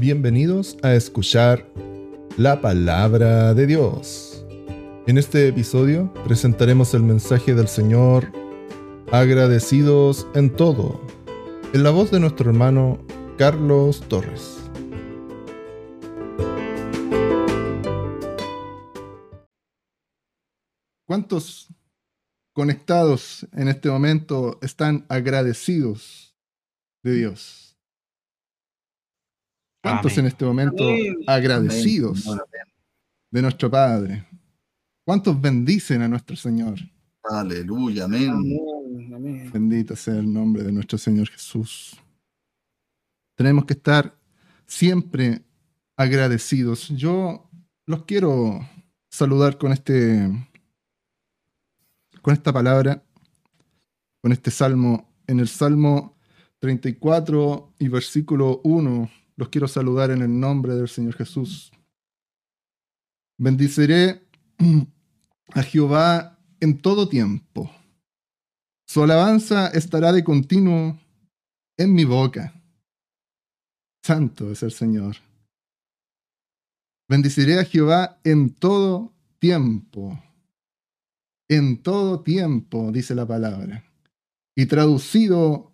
Bienvenidos a escuchar la palabra de Dios. En este episodio presentaremos el mensaje del Señor agradecidos en todo, en la voz de nuestro hermano Carlos Torres. ¿Cuántos conectados en este momento están agradecidos de Dios? ¿Cuántos Amén. en este momento Amén. agradecidos Amén. de nuestro Padre? ¿Cuántos bendicen a nuestro Señor? Aleluya, amén. Amén, amén. Bendito sea el nombre de nuestro Señor Jesús. Tenemos que estar siempre agradecidos. Yo los quiero saludar con este con esta palabra, con este salmo. En el Salmo 34 y versículo 1, los quiero saludar en el nombre del Señor Jesús. Bendiciré a Jehová en todo tiempo. Su alabanza estará de continuo en mi boca. Santo es el Señor. Bendiciré a Jehová en todo tiempo. En todo tiempo, dice la palabra. Y traducido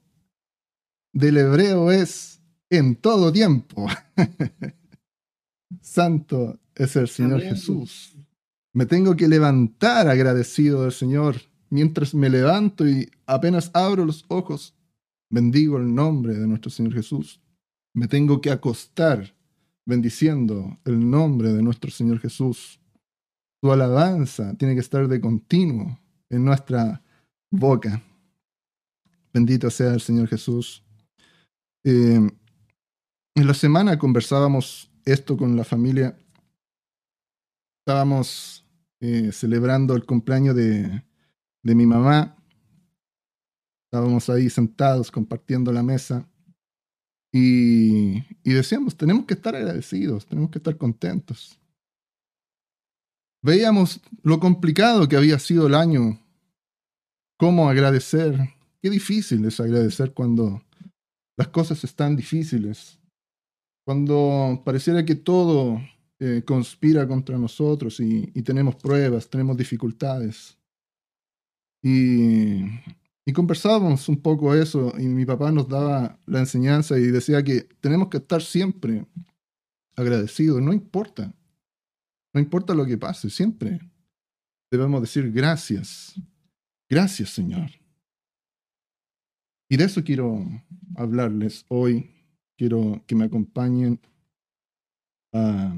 del hebreo es en todo tiempo. Santo es el Señor Amén. Jesús. Me tengo que levantar agradecido del Señor. Mientras me levanto y apenas abro los ojos, bendigo el nombre de nuestro Señor Jesús. Me tengo que acostar bendiciendo el nombre de nuestro Señor Jesús. Su alabanza tiene que estar de continuo en nuestra boca. Bendito sea el Señor Jesús. Eh, en la semana conversábamos esto con la familia. Estábamos eh, celebrando el cumpleaños de, de mi mamá. Estábamos ahí sentados compartiendo la mesa. Y, y decíamos, tenemos que estar agradecidos, tenemos que estar contentos. Veíamos lo complicado que había sido el año, cómo agradecer. Qué difícil es agradecer cuando las cosas están difíciles, cuando pareciera que todo eh, conspira contra nosotros y, y tenemos pruebas, tenemos dificultades. Y, y conversábamos un poco eso y mi papá nos daba la enseñanza y decía que tenemos que estar siempre agradecidos, no importa, no importa lo que pase, siempre debemos decir gracias, gracias Señor. Y de eso quiero hablarles hoy, quiero que me acompañen a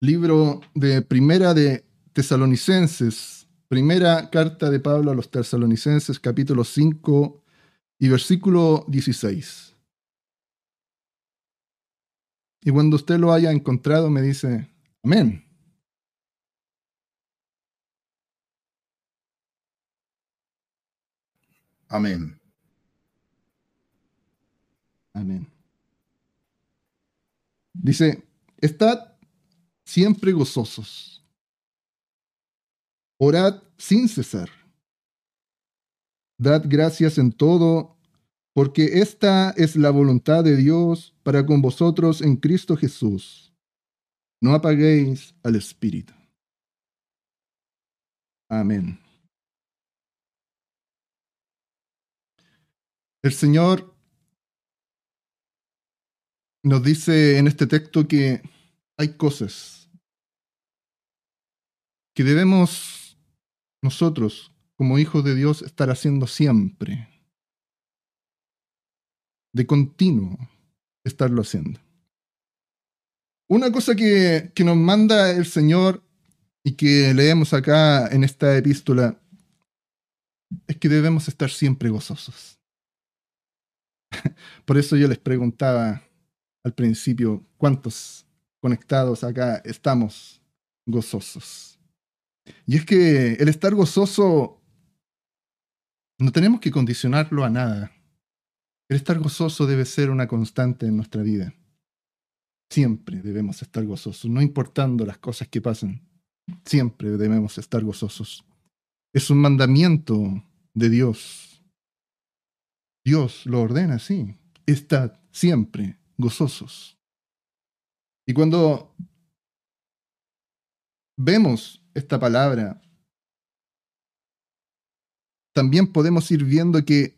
libro de Primera de Tesalonicenses, primera carta de Pablo a los Tesalonicenses, capítulo 5 y versículo 16. Y cuando usted lo haya encontrado, me dice, amén. Amén. Amén. Dice, estad siempre gozosos. Orad sin cesar. Dad gracias en todo, porque esta es la voluntad de Dios para con vosotros en Cristo Jesús. No apaguéis al Espíritu. Amén. El Señor nos dice en este texto que hay cosas que debemos nosotros, como hijos de Dios, estar haciendo siempre. De continuo estarlo haciendo. Una cosa que, que nos manda el Señor y que leemos acá en esta epístola es que debemos estar siempre gozosos. Por eso yo les preguntaba al principio, ¿cuántos conectados acá estamos gozosos? Y es que el estar gozoso no tenemos que condicionarlo a nada. El estar gozoso debe ser una constante en nuestra vida. Siempre debemos estar gozosos, no importando las cosas que pasen. Siempre debemos estar gozosos. Es un mandamiento de Dios. Dios lo ordena así. Estad siempre gozosos. Y cuando vemos esta palabra, también podemos ir viendo que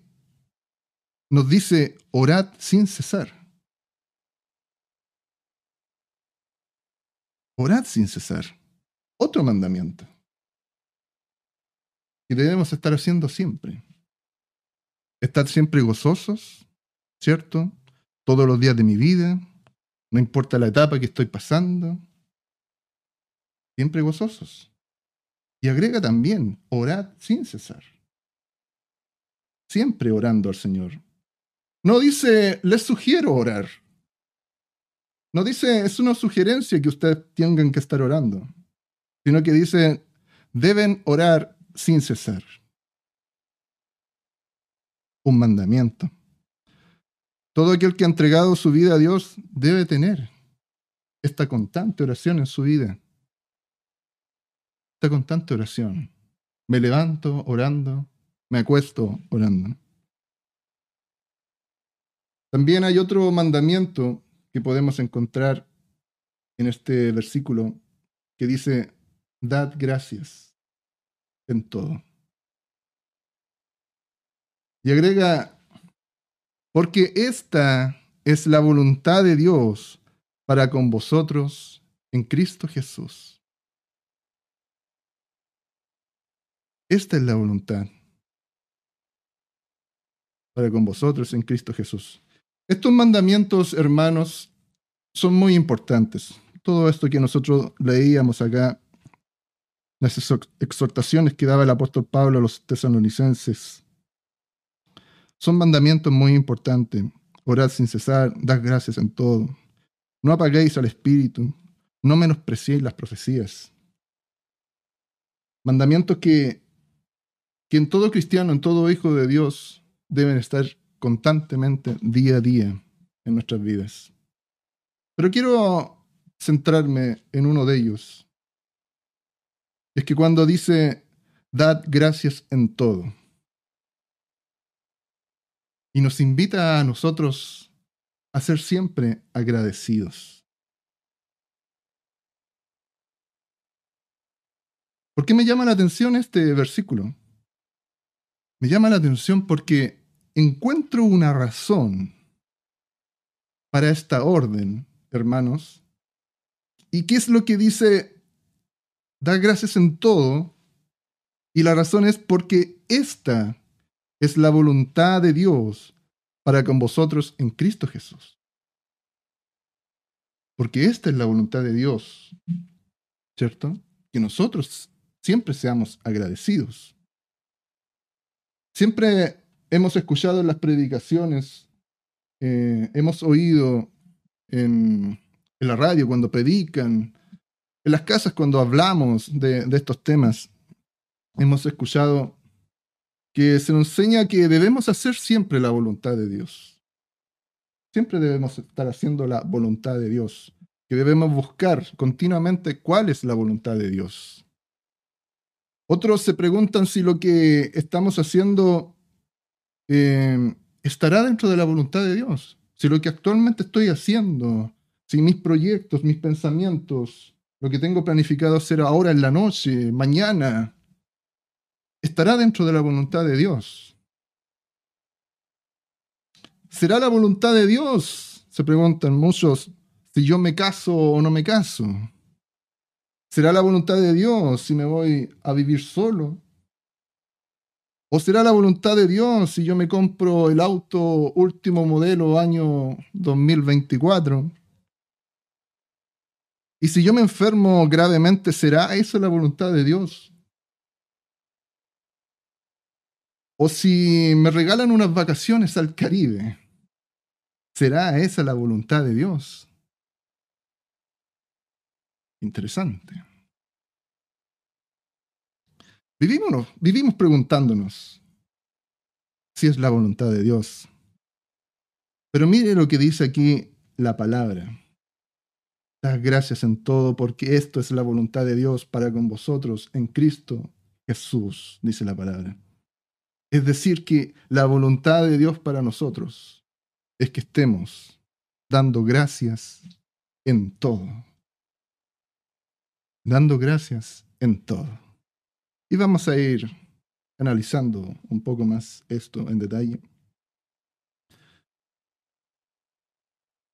nos dice orad sin cesar. Orad sin cesar. Otro mandamiento. Y debemos estar haciendo siempre. Estar siempre gozosos, ¿cierto? Todos los días de mi vida, no importa la etapa que estoy pasando, siempre gozosos. Y agrega también, orad sin cesar. Siempre orando al Señor. No dice, les sugiero orar. No dice, es una sugerencia que ustedes tengan que estar orando, sino que dice, deben orar sin cesar. Un mandamiento. Todo aquel que ha entregado su vida a Dios debe tener esta constante oración en su vida. Esta constante oración. Me levanto orando, me acuesto orando. También hay otro mandamiento que podemos encontrar en este versículo que dice, dad gracias en todo. Y agrega porque esta es la voluntad de Dios para con vosotros en Cristo Jesús. Esta es la voluntad para con vosotros en Cristo Jesús. Estos mandamientos, hermanos, son muy importantes. Todo esto que nosotros leíamos acá, las exhortaciones que daba el apóstol Pablo a los tesalonicenses, son mandamientos muy importantes. Orad sin cesar, dad gracias en todo. No apaguéis al Espíritu, no menospreciéis las profecías. Mandamientos que, que en todo cristiano, en todo hijo de Dios, deben estar constantemente, día a día, en nuestras vidas. Pero quiero centrarme en uno de ellos. Es que cuando dice, dad gracias en todo y nos invita a nosotros a ser siempre agradecidos. ¿Por qué me llama la atención este versículo? Me llama la atención porque encuentro una razón para esta orden, hermanos. ¿Y qué es lo que dice? Da gracias en todo. Y la razón es porque esta es la voluntad de Dios para con vosotros en Cristo Jesús. Porque esta es la voluntad de Dios, ¿cierto? Que nosotros siempre seamos agradecidos. Siempre hemos escuchado las predicaciones, eh, hemos oído en, la radio cuando predican, en las casas cuando hablamos de estos temas, hemos escuchado que se nos enseña que debemos hacer siempre la voluntad de Dios. Siempre debemos estar haciendo la voluntad de Dios, que debemos buscar continuamente cuál es la voluntad de Dios. Otros se preguntan si lo que estamos haciendo eh, estará dentro de la voluntad de Dios, si lo que actualmente estoy haciendo, si mis proyectos, mis pensamientos, lo que tengo planificado hacer ahora en la noche, mañana, estará dentro de la voluntad de Dios. ¿Será la voluntad de Dios? Se preguntan muchos, si yo me caso o no me caso. ¿Será la voluntad de Dios si me voy a vivir solo? ¿O será la voluntad de Dios si yo me compro el auto último modelo año 2024? Y si yo me enfermo gravemente, ¿será eso la voluntad de Dios? O si me regalan unas vacaciones al Caribe, ¿será esa la voluntad de Dios? Interesante. Vivimos, vivimos preguntándonos si es la voluntad de Dios. Pero mire lo que dice aquí la palabra. Das gracias en todo porque esto es la voluntad de Dios para con vosotros en Cristo Jesús, dice la palabra. Es decir, que la voluntad de Dios para nosotros es que estemos dando gracias en todo. Dando gracias en todo. Y vamos a ir analizando un poco más esto en detalle.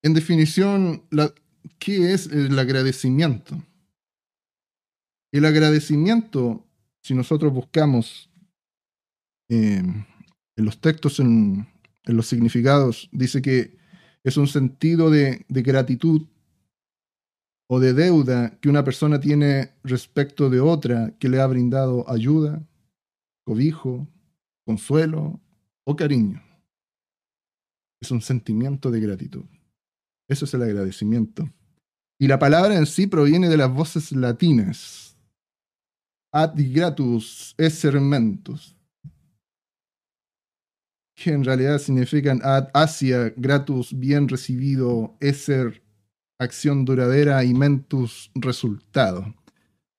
En definición, ¿qué es el agradecimiento? El agradecimiento, si nosotros buscamos eh, en los textos, en, los significados, dice que es un sentido de, de gratitud o de deuda que una persona tiene respecto de otra que le ha brindado ayuda, cobijo, consuelo o cariño. Es un sentimiento de gratitud. Eso es el agradecimiento. Y la palabra en sí proviene de las voces latinas. Ad gratus esser mentus. Que en realidad significan ad hacia gratus, bien recibido, esser, acción duradera y mentus, resultado.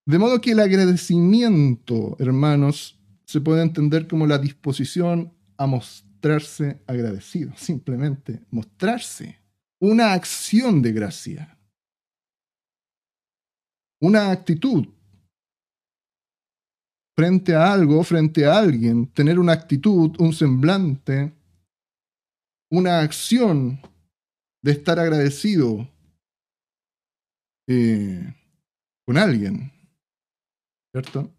De modo que el agradecimiento, hermanos, se puede entender como la disposición a mostrarse agradecido, simplemente mostrarse una acción de gracia, una actitud frente a algo, frente a alguien, tener una actitud, un semblante, una acción de estar agradecido eh, con alguien, ¿cierto?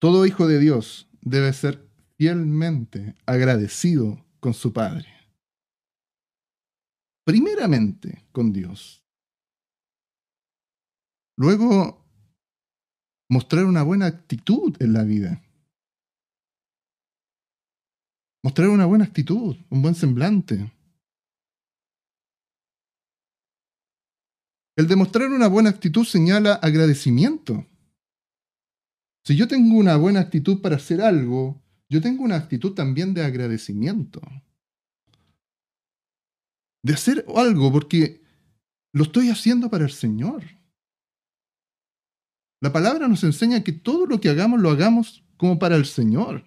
Todo hijo de Dios debe ser fielmente agradecido con su Padre primeramente con Dios. Luego, mostrar una buena actitud en la vida. Mostrar una buena actitud, un buen semblante. El demostrar una buena actitud señala agradecimiento. Si yo tengo una buena actitud para hacer algo, yo tengo una actitud también de agradecimiento de hacer algo porque lo estoy haciendo para el Señor. La palabra nos enseña que todo lo que hagamos lo hagamos como para el Señor.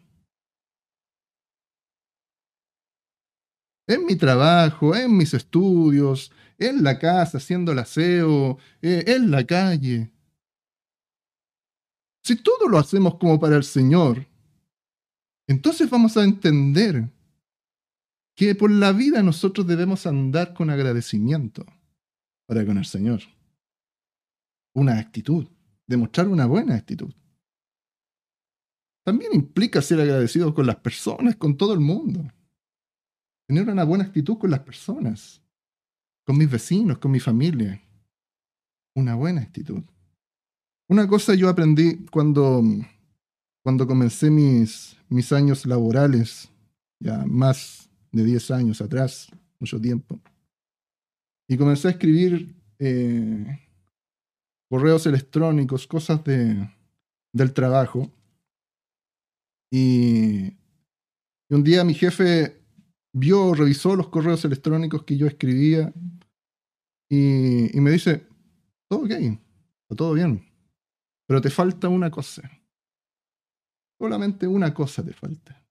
En mi trabajo, en mis estudios, en la casa, haciendo el aseo, eh, en la calle. Si todo lo hacemos como para el Señor, entonces vamos a entender que por la vida nosotros debemos andar con agradecimiento para con el Señor. Una actitud, demostrar una buena actitud. También implica ser agradecido con las personas, con todo el mundo. Tener una buena actitud con las personas, con mis vecinos, con mi familia. Una buena actitud. Una cosa yo aprendí cuando, cuando comencé mis, mis años laborales, ya más de 10 años atrás, mucho tiempo. Y comencé a escribir eh, correos electrónicos, cosas de, del trabajo. Y, un día mi jefe vio, revisó los correos electrónicos que yo escribía y, y me dice, todo ok, está todo bien, pero te falta una cosa. Solamente una cosa te falta.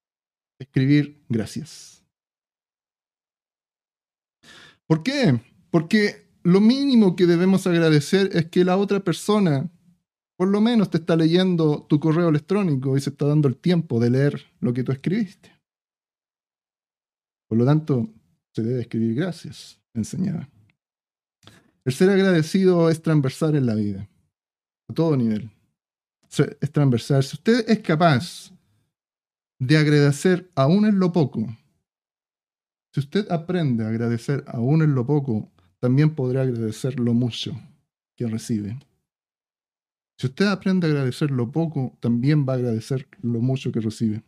Escribir gracias. ¿Por qué? Porque lo mínimo que debemos agradecer es que la otra persona por lo menos te está leyendo tu correo electrónico y se está dando el tiempo de leer lo que tú escribiste. Por lo tanto, se debe escribir gracias, enseñaba. El ser agradecido es transversal en la vida, a todo nivel. Es transversal. Si usted es capaz de agradecer aún en lo poco, si usted aprende a agradecer aún en lo poco, también podrá agradecer lo mucho que recibe. Si usted aprende a agradecer lo poco, también va a agradecer lo mucho que recibe.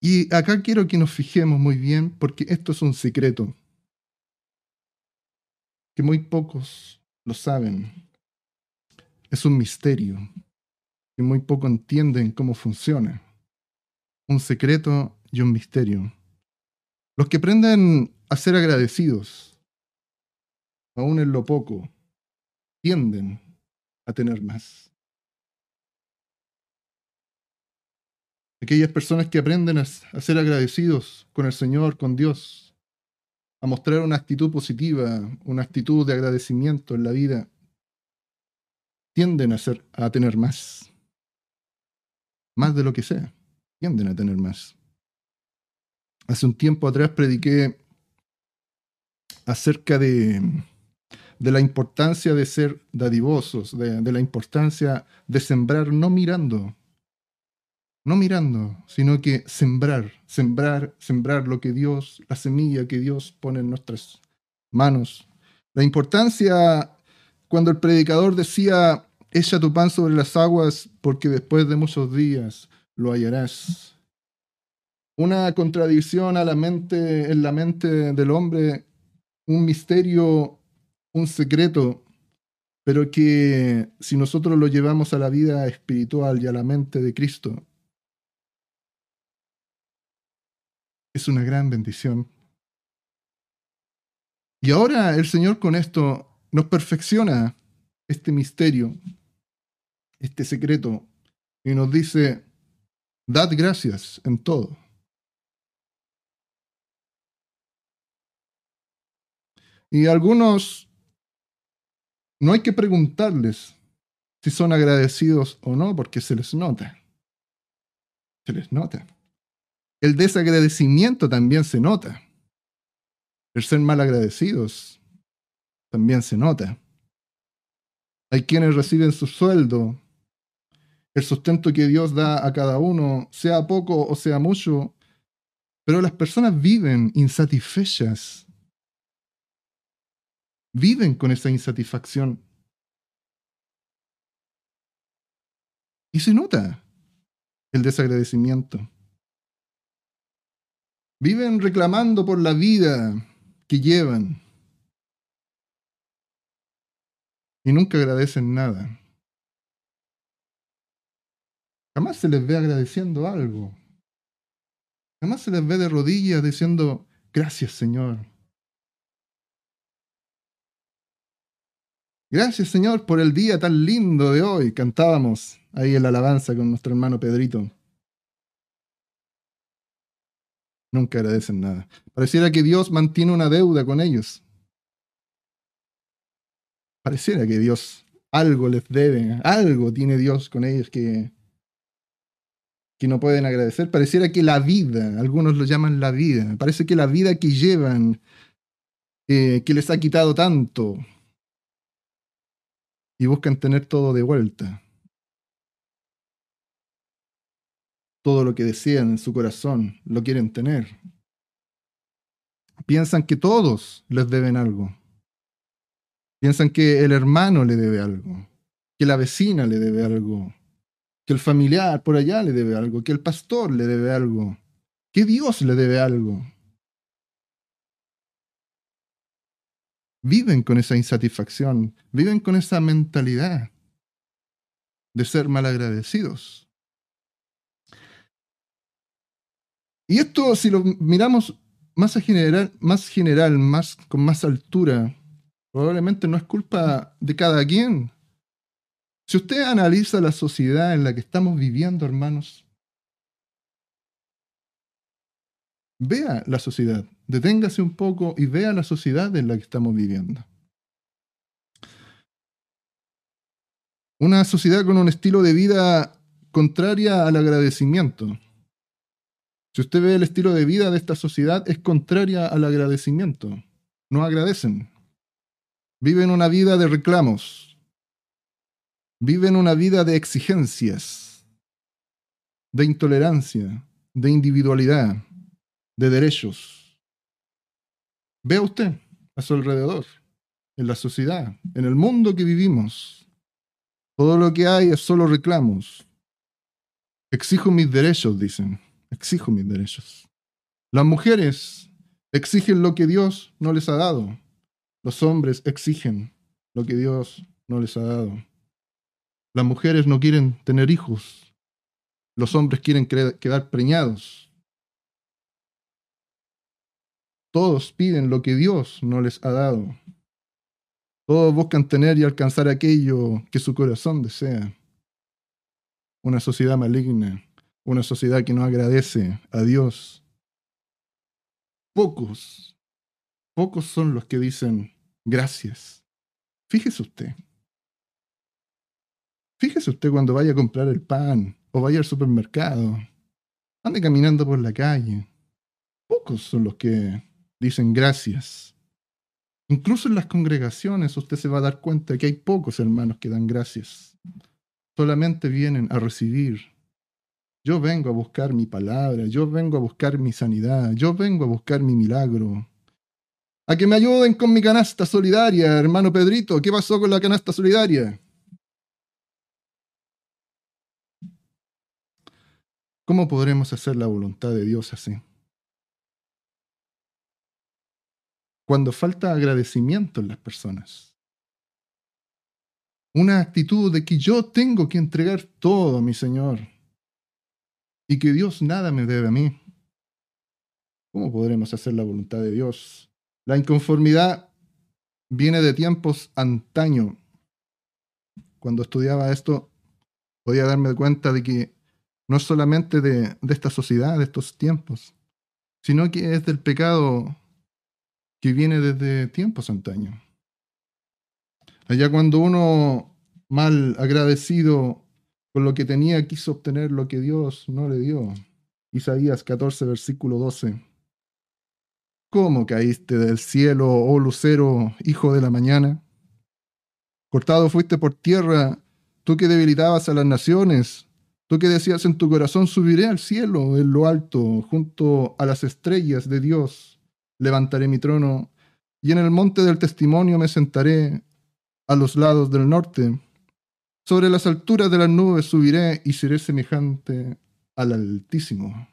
Y acá quiero que nos fijemos muy bien porque esto es un secreto que muy pocos lo saben. Es un misterio que muy pocos entienden cómo funciona. Un secreto y un misterio. Los que aprenden a ser agradecidos, aún en lo poco, tienden a tener más. Aquellas personas que aprenden a, ser agradecidos con el Señor, con Dios, a mostrar una actitud positiva, una actitud de agradecimiento en la vida, tienden a, ser, a tener más. Más de lo que sea, tienden a tener más. Hace un tiempo atrás prediqué acerca de, de la importancia de ser dadivosos, de, de la importancia de sembrar no mirando, no mirando, sino que sembrar, sembrar, sembrar lo que Dios, la semilla que Dios pone en nuestras manos. La importancia cuando el predicador decía, echa tu pan sobre las aguas porque después de muchos días lo hallarás. Una contradicción a la mente, en la mente del hombre, un misterio, un secreto, pero que si nosotros lo llevamos a la vida espiritual y a la mente de Cristo, es una gran bendición. Y ahora el Señor con esto nos perfecciona este misterio, este secreto, y nos dice, dad gracias en todo. Y algunos no hay que preguntarles si son agradecidos o no, porque se les nota. Se les nota. El desagradecimiento también se nota. El ser mal agradecidos también se nota. Hay quienes reciben su sueldo, el sustento que Dios da a cada uno, sea poco o sea mucho, pero las personas viven insatisfechas. Viven con esa insatisfacción. Y se nota el desagradecimiento. Viven reclamando por la vida que llevan. Y nunca agradecen nada. Jamás se les ve agradeciendo algo. Jamás se les ve de rodillas diciendo, gracias Señor. Gracias Señor por el día tan lindo de hoy. Cantábamos ahí en la alabanza con nuestro hermano Pedrito. Nunca agradecen nada. Pareciera que Dios mantiene una deuda con ellos. Pareciera que Dios algo les debe, algo tiene Dios con ellos que, que no pueden agradecer. Pareciera que la vida, algunos lo llaman la vida, parece que la vida que llevan, eh, que les ha quitado tanto, y buscan tener todo de vuelta. todo lo que desean en su corazón, lo quieren tener. Piensan que todos les deben algo. Piensan que el hermano le debe algo, que la vecina le debe algo, que el familiar por allá le debe algo, que el pastor le debe algo, que Dios le debe algo. Viven con esa insatisfacción, viven con esa mentalidad de ser malagradecidos. Y esto, si lo miramos más general, más general, más, con más altura, probablemente no es culpa de cada quien. Si usted analiza la sociedad en la que estamos viviendo, hermanos, vea la sociedad, deténgase un poco y vea la sociedad en la que estamos viviendo. Una sociedad con un estilo de vida contraria al agradecimiento si usted ve el estilo de vida de esta sociedad, es contraria al agradecimiento. No agradecen. Viven una vida de reclamos. Viven una vida de exigencias, de intolerancia, de individualidad, de derechos. Vea usted a su alrededor, en la sociedad, en el mundo que vivimos. Todo lo que hay es solo reclamos. Exijo mis derechos, dicen exijo mis derechos. Las mujeres exigen lo que Dios no les ha dado. Los hombres exigen lo que Dios no les ha dado. Las mujeres no quieren tener hijos. Los hombres quieren quedar preñados. Todos piden lo que Dios no les ha dado. Todos buscan tener y alcanzar aquello que su corazón desea. Una sociedad maligna una sociedad que no agradece a Dios. Pocos, pocos son los que dicen gracias. Fíjese usted. Fíjese usted cuando vaya a comprar el pan o vaya al supermercado. Ande caminando por la calle. Pocos son los que dicen gracias. Incluso en las congregaciones usted se va a dar cuenta que hay pocos hermanos que dan gracias. Solamente vienen a recibir. Yo vengo a buscar mi palabra, yo vengo a buscar mi sanidad, yo vengo a buscar mi milagro. A que me ayuden con mi canasta solidaria, hermano Pedrito. ¿Qué pasó con la canasta solidaria? ¿Cómo podremos hacer la voluntad de Dios así? Cuando falta agradecimiento en las personas. Una actitud de que yo tengo que entregar todo a mi Señor y que Dios nada me debe a mí. ¿Cómo podremos hacer la voluntad de Dios? La inconformidad viene de tiempos antaño. Cuando estudiaba esto, podía darme cuenta de que no es solamente de, de esta sociedad, de estos tiempos, sino que es del pecado que viene desde tiempos antaños. Allá cuando uno mal agradecido con lo que tenía quiso obtener lo que Dios no le dio. Isaías 14, versículo 12. ¿Cómo caíste del cielo, oh lucero, hijo de la mañana? Cortado fuiste por tierra, tú que debilitabas a las naciones, tú que decías en tu corazón, subiré al cielo, en lo alto, junto a las estrellas de Dios levantaré mi trono, y en el monte del testimonio me sentaré a los lados del norte. Sobre las alturas de las nubes subiré y seré semejante al Altísimo.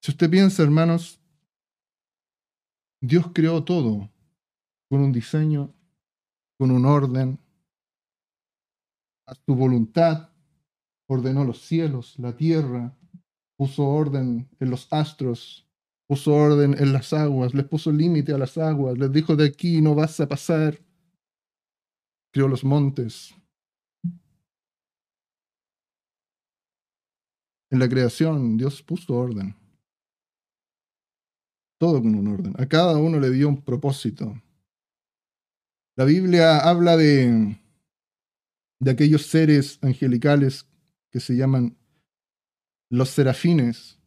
Si usted piensa, hermanos, Dios creó todo con un diseño, con un orden, a su voluntad, ordenó los cielos, la tierra, puso orden en los astros, puso orden en las aguas, les puso límite a las aguas, les dijo de aquí no vas a pasar. Crió los montes. En la creación Dios puso orden. Todo con un orden. A cada uno le dio un propósito. La Biblia habla de, de aquellos seres angelicales que se llaman los serafines,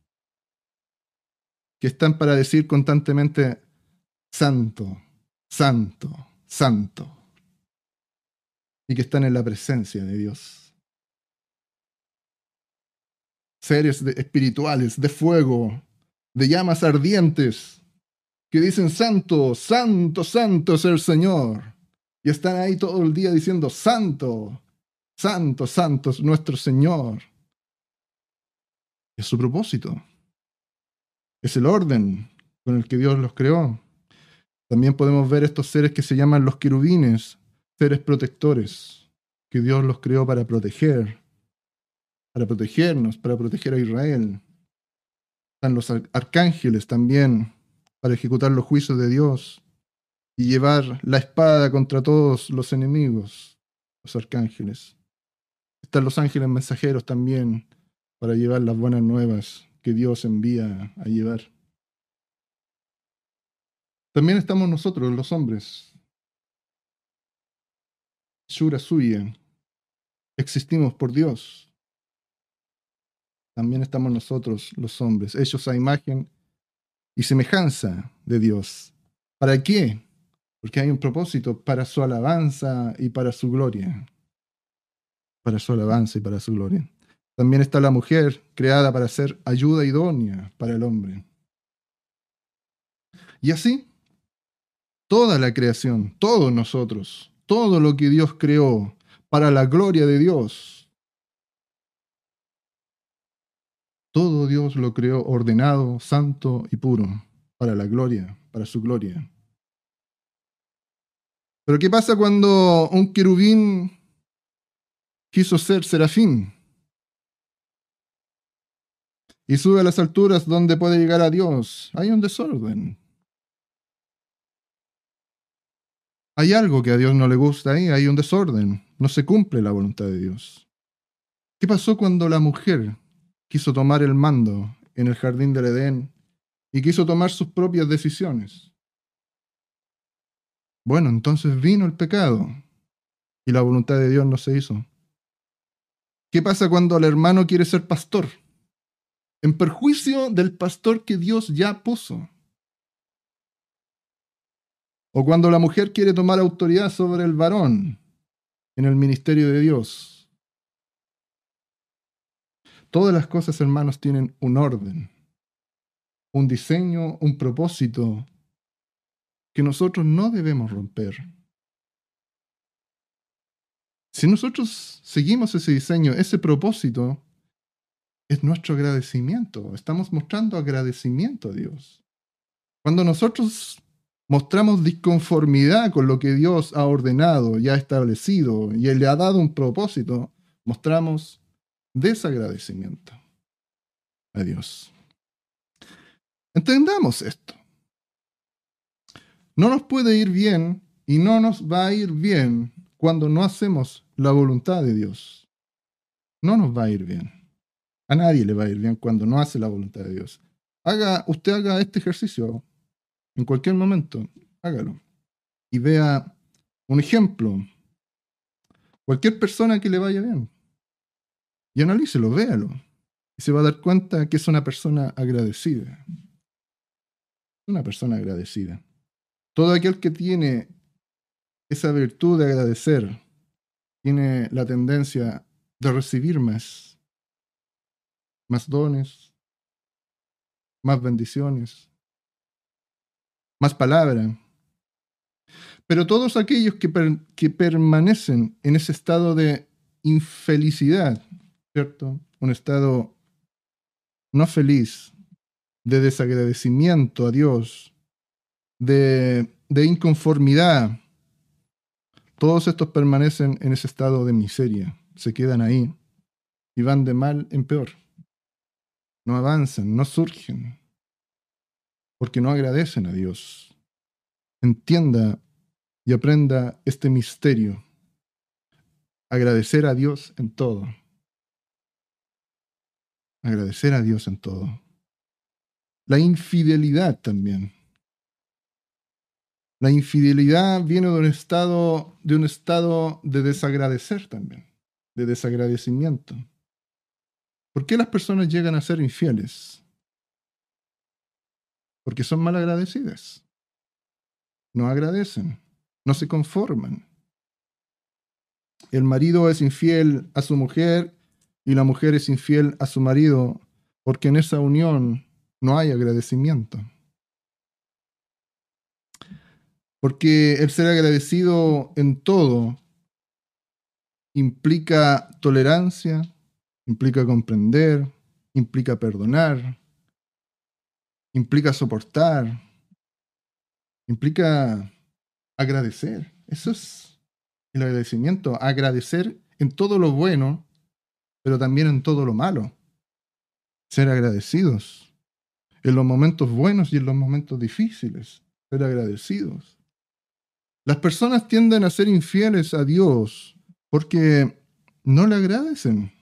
que están para decir constantemente, santo, santo, santo, y que están en la presencia de Dios. Seres espirituales, de fuego, de llamas ardientes, que dicen, santo, santo, santo es el Señor. Y están ahí todo el día diciendo, santo, santo, santo es nuestro Señor. Es su propósito. Es el orden con el que Dios los creó. También podemos ver estos seres que se llaman los querubines, seres protectores, que Dios los creó para proteger, para protegernos, para proteger a Israel. Están los arcángeles también, para ejecutar los juicios de Dios y llevar la espada contra todos los enemigos, los arcángeles. Están los ángeles mensajeros también, para llevar las buenas nuevas que Dios envía a llevar. También estamos nosotros, los hombres. Shura suya. Existimos por Dios. También estamos nosotros, los hombres, hechos a imagen y semejanza de Dios. ¿Para qué? Porque hay un propósito para su alabanza y para su gloria. Para su alabanza y para su gloria. También está la mujer, creada para ser ayuda idónea para el hombre. Y así, toda la creación, todos nosotros, todo lo que Dios creó para la gloria de Dios, todo Dios lo creó ordenado, santo y puro, para la gloria, para su gloria. Pero ¿qué pasa cuando un querubín quiso ser serafín? Y sube a las alturas donde puede llegar a Dios. Hay un desorden. Hay algo que a Dios no le gusta ahí, hay un desorden. No se cumple la voluntad de Dios. ¿Qué pasó cuando la mujer quiso tomar el mando en el jardín del Edén y quiso tomar sus propias decisiones? Bueno, entonces vino el pecado y la voluntad de Dios no se hizo. ¿Qué pasa cuando el hermano quiere ser pastor? En perjuicio del pastor que Dios ya puso. O cuando la mujer quiere tomar autoridad sobre el varón en el ministerio de Dios. Todas las cosas, hermanos, tienen un orden, un diseño, un propósito que nosotros no debemos romper. Si nosotros seguimos ese diseño, ese propósito, es nuestro agradecimiento. Estamos mostrando agradecimiento a Dios. Cuando nosotros mostramos disconformidad con lo que Dios ha ordenado y ha establecido y Él le ha dado un propósito, mostramos desagradecimiento a Dios. Entendamos esto. No nos puede ir bien y no nos va a ir bien cuando no hacemos la voluntad de Dios. No nos va a ir bien. A nadie le va a ir bien cuando no hace la voluntad de Dios. Haga, usted haga este ejercicio en cualquier momento, hágalo. Y vea un ejemplo. Cualquier persona que le vaya bien. Y analícelo, véalo. Y se va a dar cuenta que es una persona agradecida. Una persona agradecida. Todo aquel que tiene esa virtud de agradecer tiene la tendencia de recibir más, más dones, más bendiciones, más palabra. Pero todos aquellos que, que permanecen en ese estado de infelicidad, ¿cierto? Un estado no feliz, de desagradecimiento a Dios, de, de inconformidad, todos estos permanecen en ese estado de miseria, se quedan ahí y van de mal en peor. No avanzan, no surgen, porque no agradecen a Dios. Entienda y aprenda este misterio. Agradecer a Dios en todo. Agradecer a Dios en todo. La infidelidad también. La infidelidad viene de un estado de un estado de desagradecer también, de desagradecimiento. ¿Por qué las personas llegan a ser infieles? Porque son mal agradecidas. No agradecen, no se conforman. El marido es infiel a su mujer y la mujer es infiel a su marido porque en esa unión no hay agradecimiento. Porque el ser agradecido en todo implica tolerancia, implica comprender, implica perdonar, implica soportar, implica agradecer. Eso es el agradecimiento, agradecer en todo lo bueno, pero también en todo lo malo. Ser agradecidos en los momentos buenos y en los momentos difíciles. Ser agradecidos. Las personas tienden a ser infieles a Dios porque no le agradecen.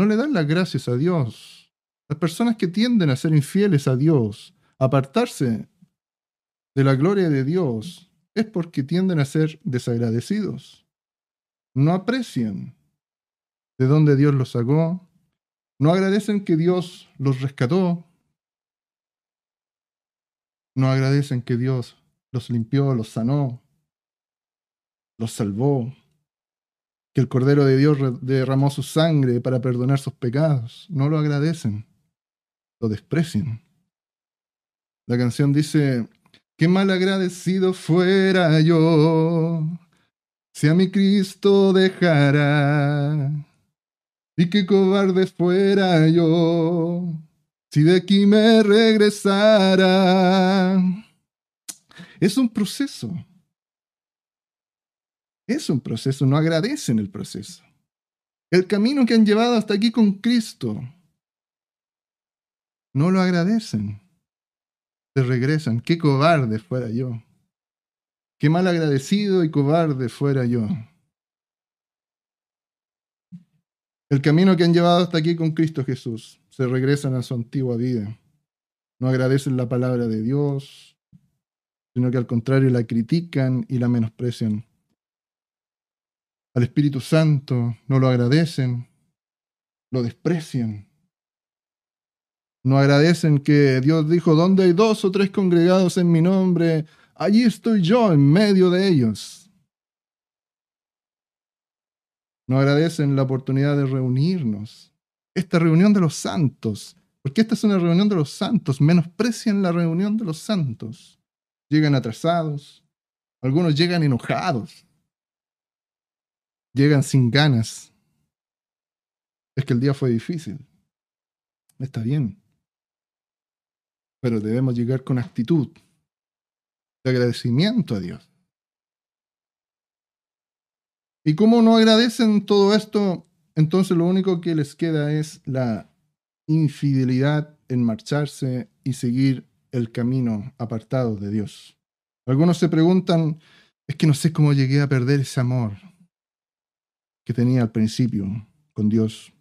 No le dan las gracias a Dios. Las personas que tienden a ser infieles a Dios, apartarse de la gloria de Dios, es porque tienden a ser desagradecidos. No aprecian de dónde Dios los sacó. No agradecen que Dios los rescató. No agradecen que Dios los limpió, los sanó, los salvó, el Cordero de Dios derramó su sangre para perdonar sus pecados. No lo agradecen, lo desprecian. La canción dice, qué mal agradecido fuera yo si a mi Cristo dejara, y qué cobarde fuera yo si de aquí me regresara. Es un proceso. Es un proceso, no agradecen el proceso. El camino que han llevado hasta aquí con Cristo, no lo agradecen. Se regresan. Qué cobarde fuera yo. Qué mal agradecido y cobarde fuera yo. El camino que han llevado hasta aquí con Cristo Jesús, se regresan a su antigua vida. No agradecen la palabra de Dios, sino que al contrario la critican y la menosprecian. Al Espíritu Santo no lo agradecen, lo desprecian. No agradecen que Dios dijo, donde hay dos o tres congregados en mi nombre, allí estoy yo en medio de ellos. No agradecen la oportunidad de reunirnos. Esta reunión de los santos, porque esta es una reunión de los santos, menosprecian la reunión de los santos. Llegan atrasados, algunos llegan enojados, llegan sin ganas. Es que el día fue difícil. Está bien pero debemos llegar con actitud de agradecimiento a Dios. Y como no agradecen todo esto, entonces lo único que les queda es la infidelidad en marcharse y seguir el camino apartado de Dios. Algunos se preguntan, es que no sé cómo llegué a perder ese amor que tenía al principio con Dios.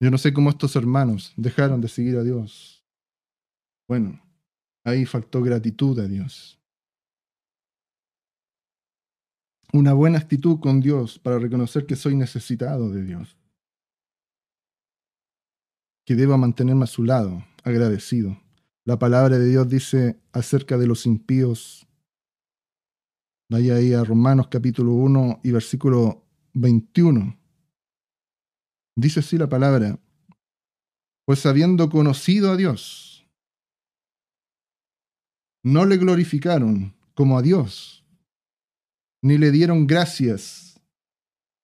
Yo no sé cómo estos hermanos dejaron de seguir a Dios. Bueno, ahí faltó gratitud a Dios. Una buena actitud con Dios para reconocer que soy necesitado de Dios. Que deba mantenerme a su lado, agradecido. La palabra de Dios dice acerca de los impíos. Vaya ahí a Romanos capítulo 1 y versículo 21. Dice así la palabra, pues habiendo conocido a Dios, no le glorificaron como a Dios, ni le dieron gracias,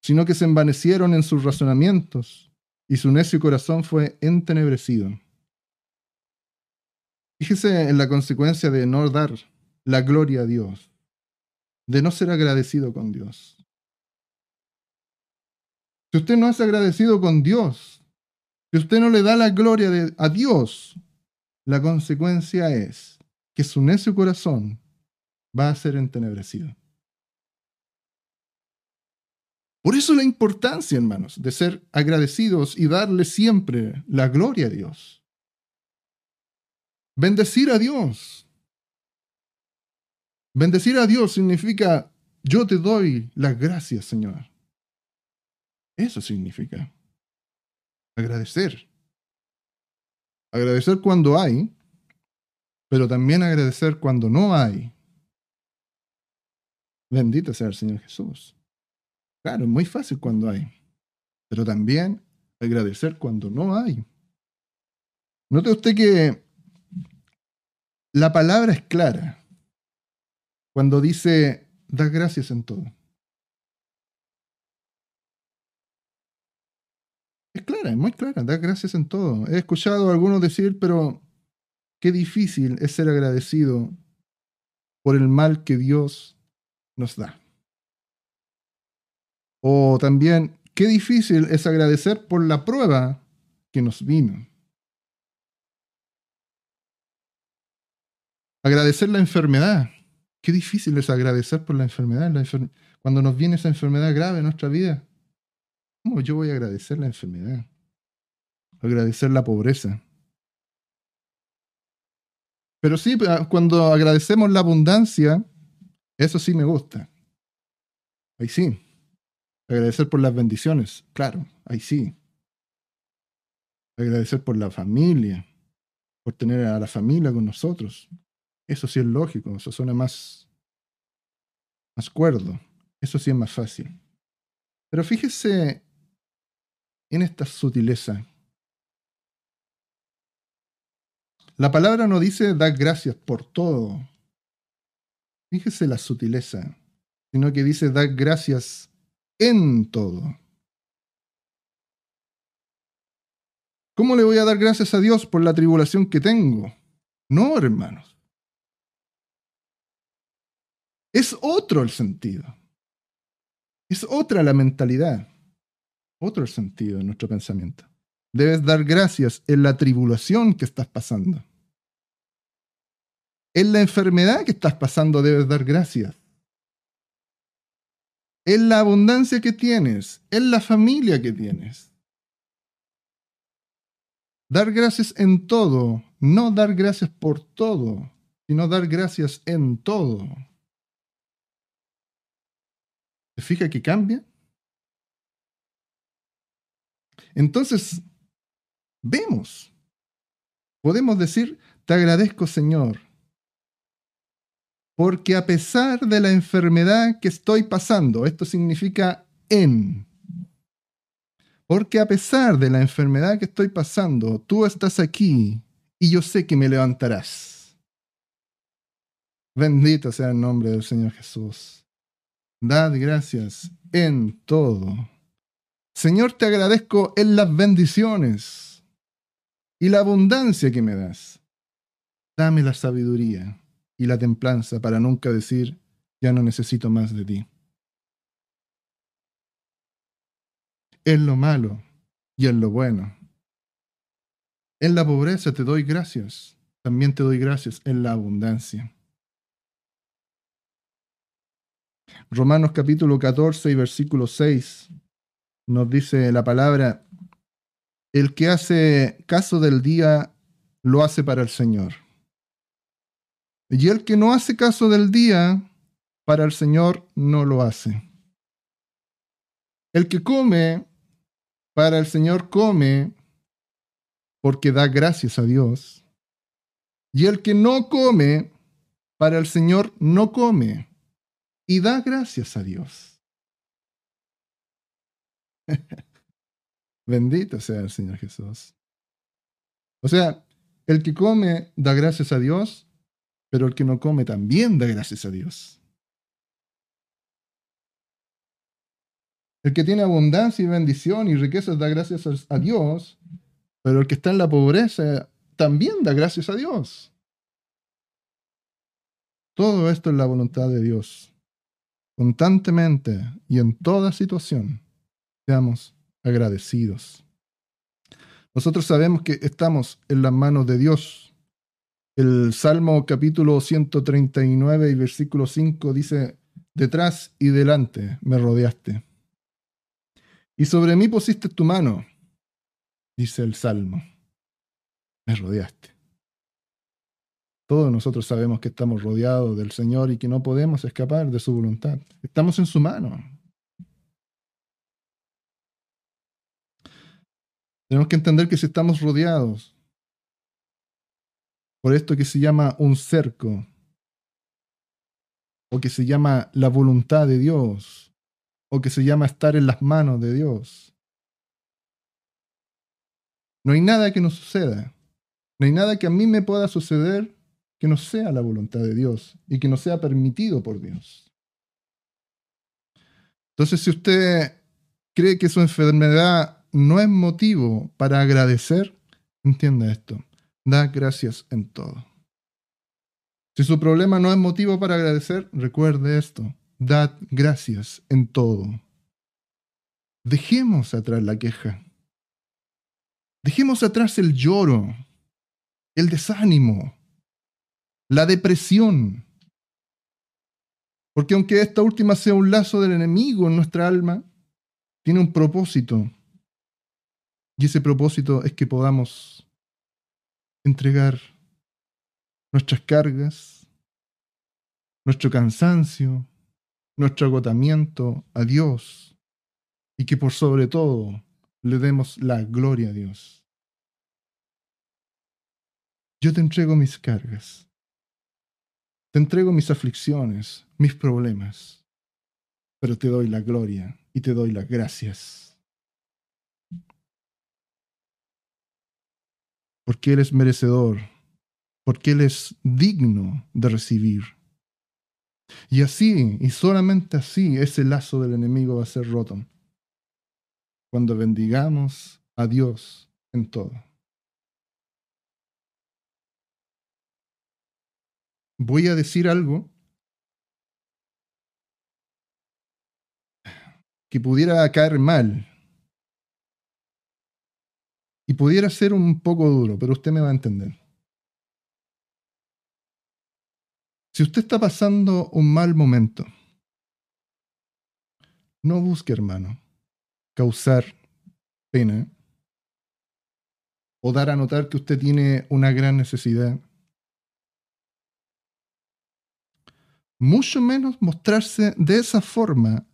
sino que se envanecieron en sus razonamientos, y su necio corazón fue entenebrecido. Fíjese en la consecuencia de no dar la gloria a Dios, de no ser agradecido con Dios. Si usted no es agradecido con Dios, si usted no le da la gloria a Dios, la consecuencia es que su necio corazón va a ser entenebrecido. Por eso la importancia, hermanos, de ser agradecidos y darle siempre la gloria a Dios. Bendecir a Dios. Bendecir a Dios significa, yo te doy las gracias, Señor. Eso significa agradecer. Agradecer cuando hay pero también agradecer cuando no hay. Bendito sea el Señor Jesús. Claro, es muy fácil cuando hay, pero también agradecer cuando no hay. Note usted que la palabra es clara cuando dice, da gracias en todo. Clara, es muy clara, da gracias en todo. He escuchado algunos decir, pero Qué difícil es ser agradecido por el mal que Dios nos da. O también, qué difícil es agradecer por la prueba que nos vino. Agradecer la enfermedad. Qué difícil es agradecer por la enfermedad. Cuando nos viene esa enfermedad grave en nuestra vida, ¿cómo yo voy a agradecer la enfermedad? Agradecer la pobreza. Pero sí, cuando agradecemos la abundancia, eso sí me gusta. Ahí sí. Agradecer por las bendiciones, claro, ahí sí. Agradecer por la familia, por tener a la familia con nosotros. Eso sí es lógico, eso suena más, más cuerdo. Eso sí es más fácil. Pero fíjese en esta sutileza La palabra no dice dar gracias por todo. Fíjese la sutileza, sino que dice dar gracias en todo. ¿Cómo le voy a dar gracias a Dios por la tribulación que tengo? No, hermanos. Es otro el sentido. Es otra la mentalidad. Otro sentido de nuestro pensamiento. Debes dar gracias en la tribulación que estás pasando. En la enfermedad que estás pasando debes dar gracias. En la abundancia que tienes, en la familia que tienes. Dar gracias en todo, no dar gracias por todo, sino dar gracias en todo. ¿Se fija que cambia? Entonces, vemos, podemos decir, te agradezco Señor, porque a pesar de la enfermedad que estoy pasando, esto significa en, porque a pesar de la enfermedad que estoy pasando, tú estás aquí y yo sé que me levantarás. Bendito sea el nombre del Señor Jesús. Dad gracias en todo. Señor, te agradezco en las bendiciones y la abundancia que me das. Dame la sabiduría y la templanza para nunca decir, ya no necesito más de ti. En lo malo y en lo bueno. En la pobreza te doy gracias, también te doy gracias en la abundancia. Romanos capítulo 14 y versículo 6 nos dice la palabra, el que hace caso del día lo hace para el Señor. Y el que no hace caso del día, para el Señor no lo hace. El que come, para el Señor come, porque da gracias a Dios. Y el que no come, para el Señor no come, y da gracias a Dios. Bendito sea el Señor Jesús. O sea, el que come da gracias a Dios, pero el que no come también da gracias a Dios. El que tiene abundancia y bendición y riquezas da gracias a Dios, pero el que está en la pobreza también da gracias a Dios. Todo esto es la voluntad de Dios constantemente y en toda situación, seamos agradecidos. Nosotros sabemos que estamos en las manos de Dios. El Salmo capítulo 139 y versículo 5 dice, detrás y delante me rodeaste. Y sobre mí pusiste tu mano, dice el Salmo. Me rodeaste. Todos nosotros sabemos que estamos rodeados del Señor y que no podemos escapar de su voluntad. Estamos en su mano. Tenemos que entender que si estamos rodeados por esto que se llama un cerco, o que se llama la voluntad de Dios, o que se llama estar en las manos de Dios, no hay nada que nos suceda. No hay nada que a mí me pueda suceder que no sea la voluntad de Dios y que no sea permitido por Dios. Entonces, si usted cree que su enfermedad no es motivo para agradecer, entienda esto, da gracias en todo. Si su problema no es motivo para agradecer, recuerde esto, dad gracias en todo. Dejemos atrás la queja. Dejemos atrás el lloro, el desánimo, la depresión. Porque aunque esta última sea un lazo del enemigo en nuestra alma, tiene un propósito. Y ese propósito es que podamos entregar nuestras cargas, nuestro cansancio, nuestro agotamiento a Dios y que por sobre todo le demos la gloria a Dios. Yo te entrego mis cargas te entrego mis aflicciones, mis problemas, pero te doy la gloria y te doy las gracias. Porque eres merecedor, porque Él es digno de recibir. Y así, y solamente así, ese lazo del enemigo va a ser roto. Cuando bendigamos a Dios en todo. voy a decir algo que pudiera caer mal y pudiera ser un poco duro, pero usted me va a entender. Si usted está pasando un mal momento, no busque, hermano, causar pena o dar a notar que usted tiene una gran necesidad. Mucho menos mostrarse de esa forma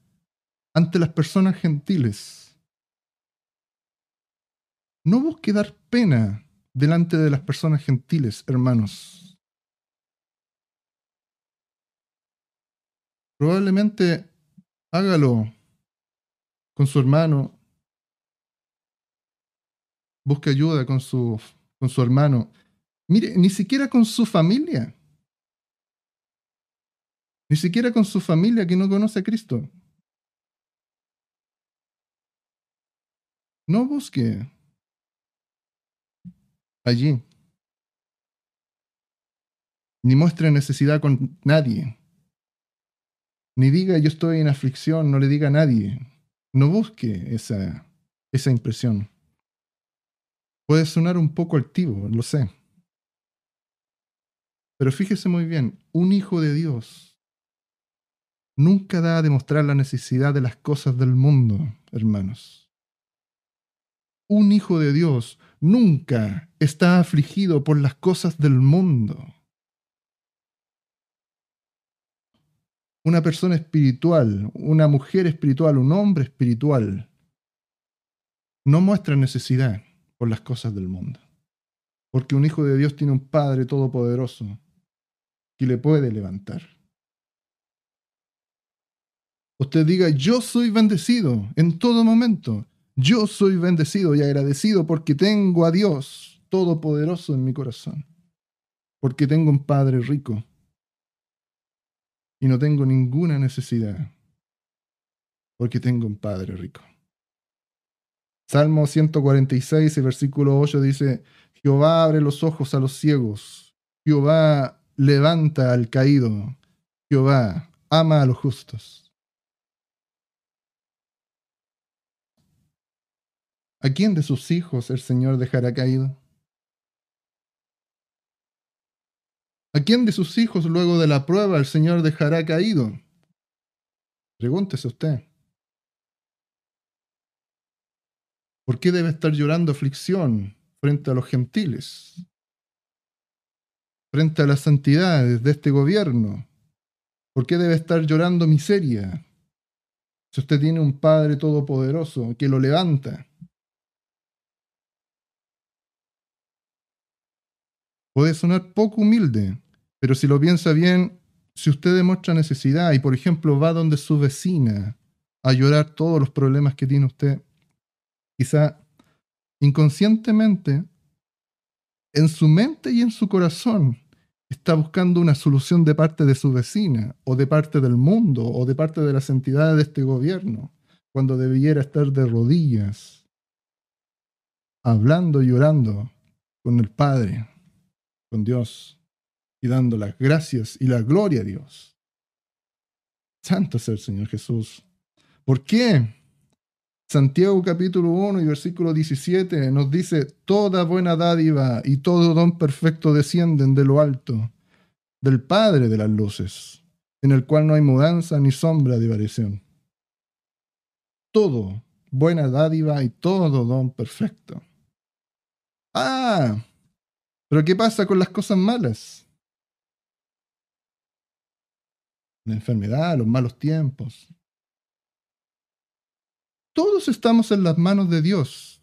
ante las personas gentiles. No busque dar pena delante de las personas gentiles, hermanos. Probablemente hágalo con su hermano. Busque ayuda con su, con su hermano. Mire, ni siquiera con su familia. Ni siquiera con su familia que no conoce a Cristo. No busque allí. Ni muestre necesidad con nadie. Ni diga yo estoy en aflicción, no le diga a nadie. No busque esa, esa impresión. Puede sonar un poco altivo, lo sé. Pero fíjese muy bien, un hijo de Dios nunca da a demostrar la necesidad de las cosas del mundo, hermanos. Un hijo de Dios nunca está afligido por las cosas del mundo. Una persona espiritual, una mujer espiritual, un hombre espiritual, no muestra necesidad por las cosas del mundo. Porque un hijo de Dios tiene un Padre todopoderoso que le puede levantar. Usted diga, yo soy bendecido en todo momento. Yo soy bendecido y agradecido porque tengo a Dios Todopoderoso en mi corazón. Porque tengo un Padre rico. Y no tengo ninguna necesidad. Porque tengo un Padre rico. Salmo 146, versículo 8 dice, Jehová abre los ojos a los ciegos. Jehová levanta al caído. Jehová ama a los justos. ¿A quién de sus hijos el Señor dejará caído? ¿A quién de sus hijos luego de la prueba el Señor dejará caído? Pregúntese usted. ¿Por qué debe estar llorando aflicción frente a los gentiles? Frente a las santidades de este gobierno. ¿Por qué debe estar llorando miseria? Si usted tiene un Padre Todopoderoso que lo levanta. Puede sonar poco humilde, pero si lo piensa bien, si usted demuestra necesidad y, por ejemplo, va donde su vecina a llorar todos los problemas que tiene usted, quizá inconscientemente, en su mente y en su corazón, está buscando una solución de parte de su vecina, o de parte del mundo, o de parte de las entidades de este gobierno, cuando debiera estar de rodillas, hablando y llorando con el Padre con Dios y dando las gracias y la gloria a Dios. Santo es el Señor Jesús. ¿Por qué? Santiago capítulo 1 y versículo 17 nos dice, Toda buena dádiva y todo don perfecto descienden de lo alto, del Padre de las luces, en el cual no hay mudanza ni sombra de variación. Todo buena dádiva y todo don perfecto. Ah, pero ¿qué pasa con las cosas malas? La enfermedad, los malos tiempos. Todos estamos en las manos de Dios.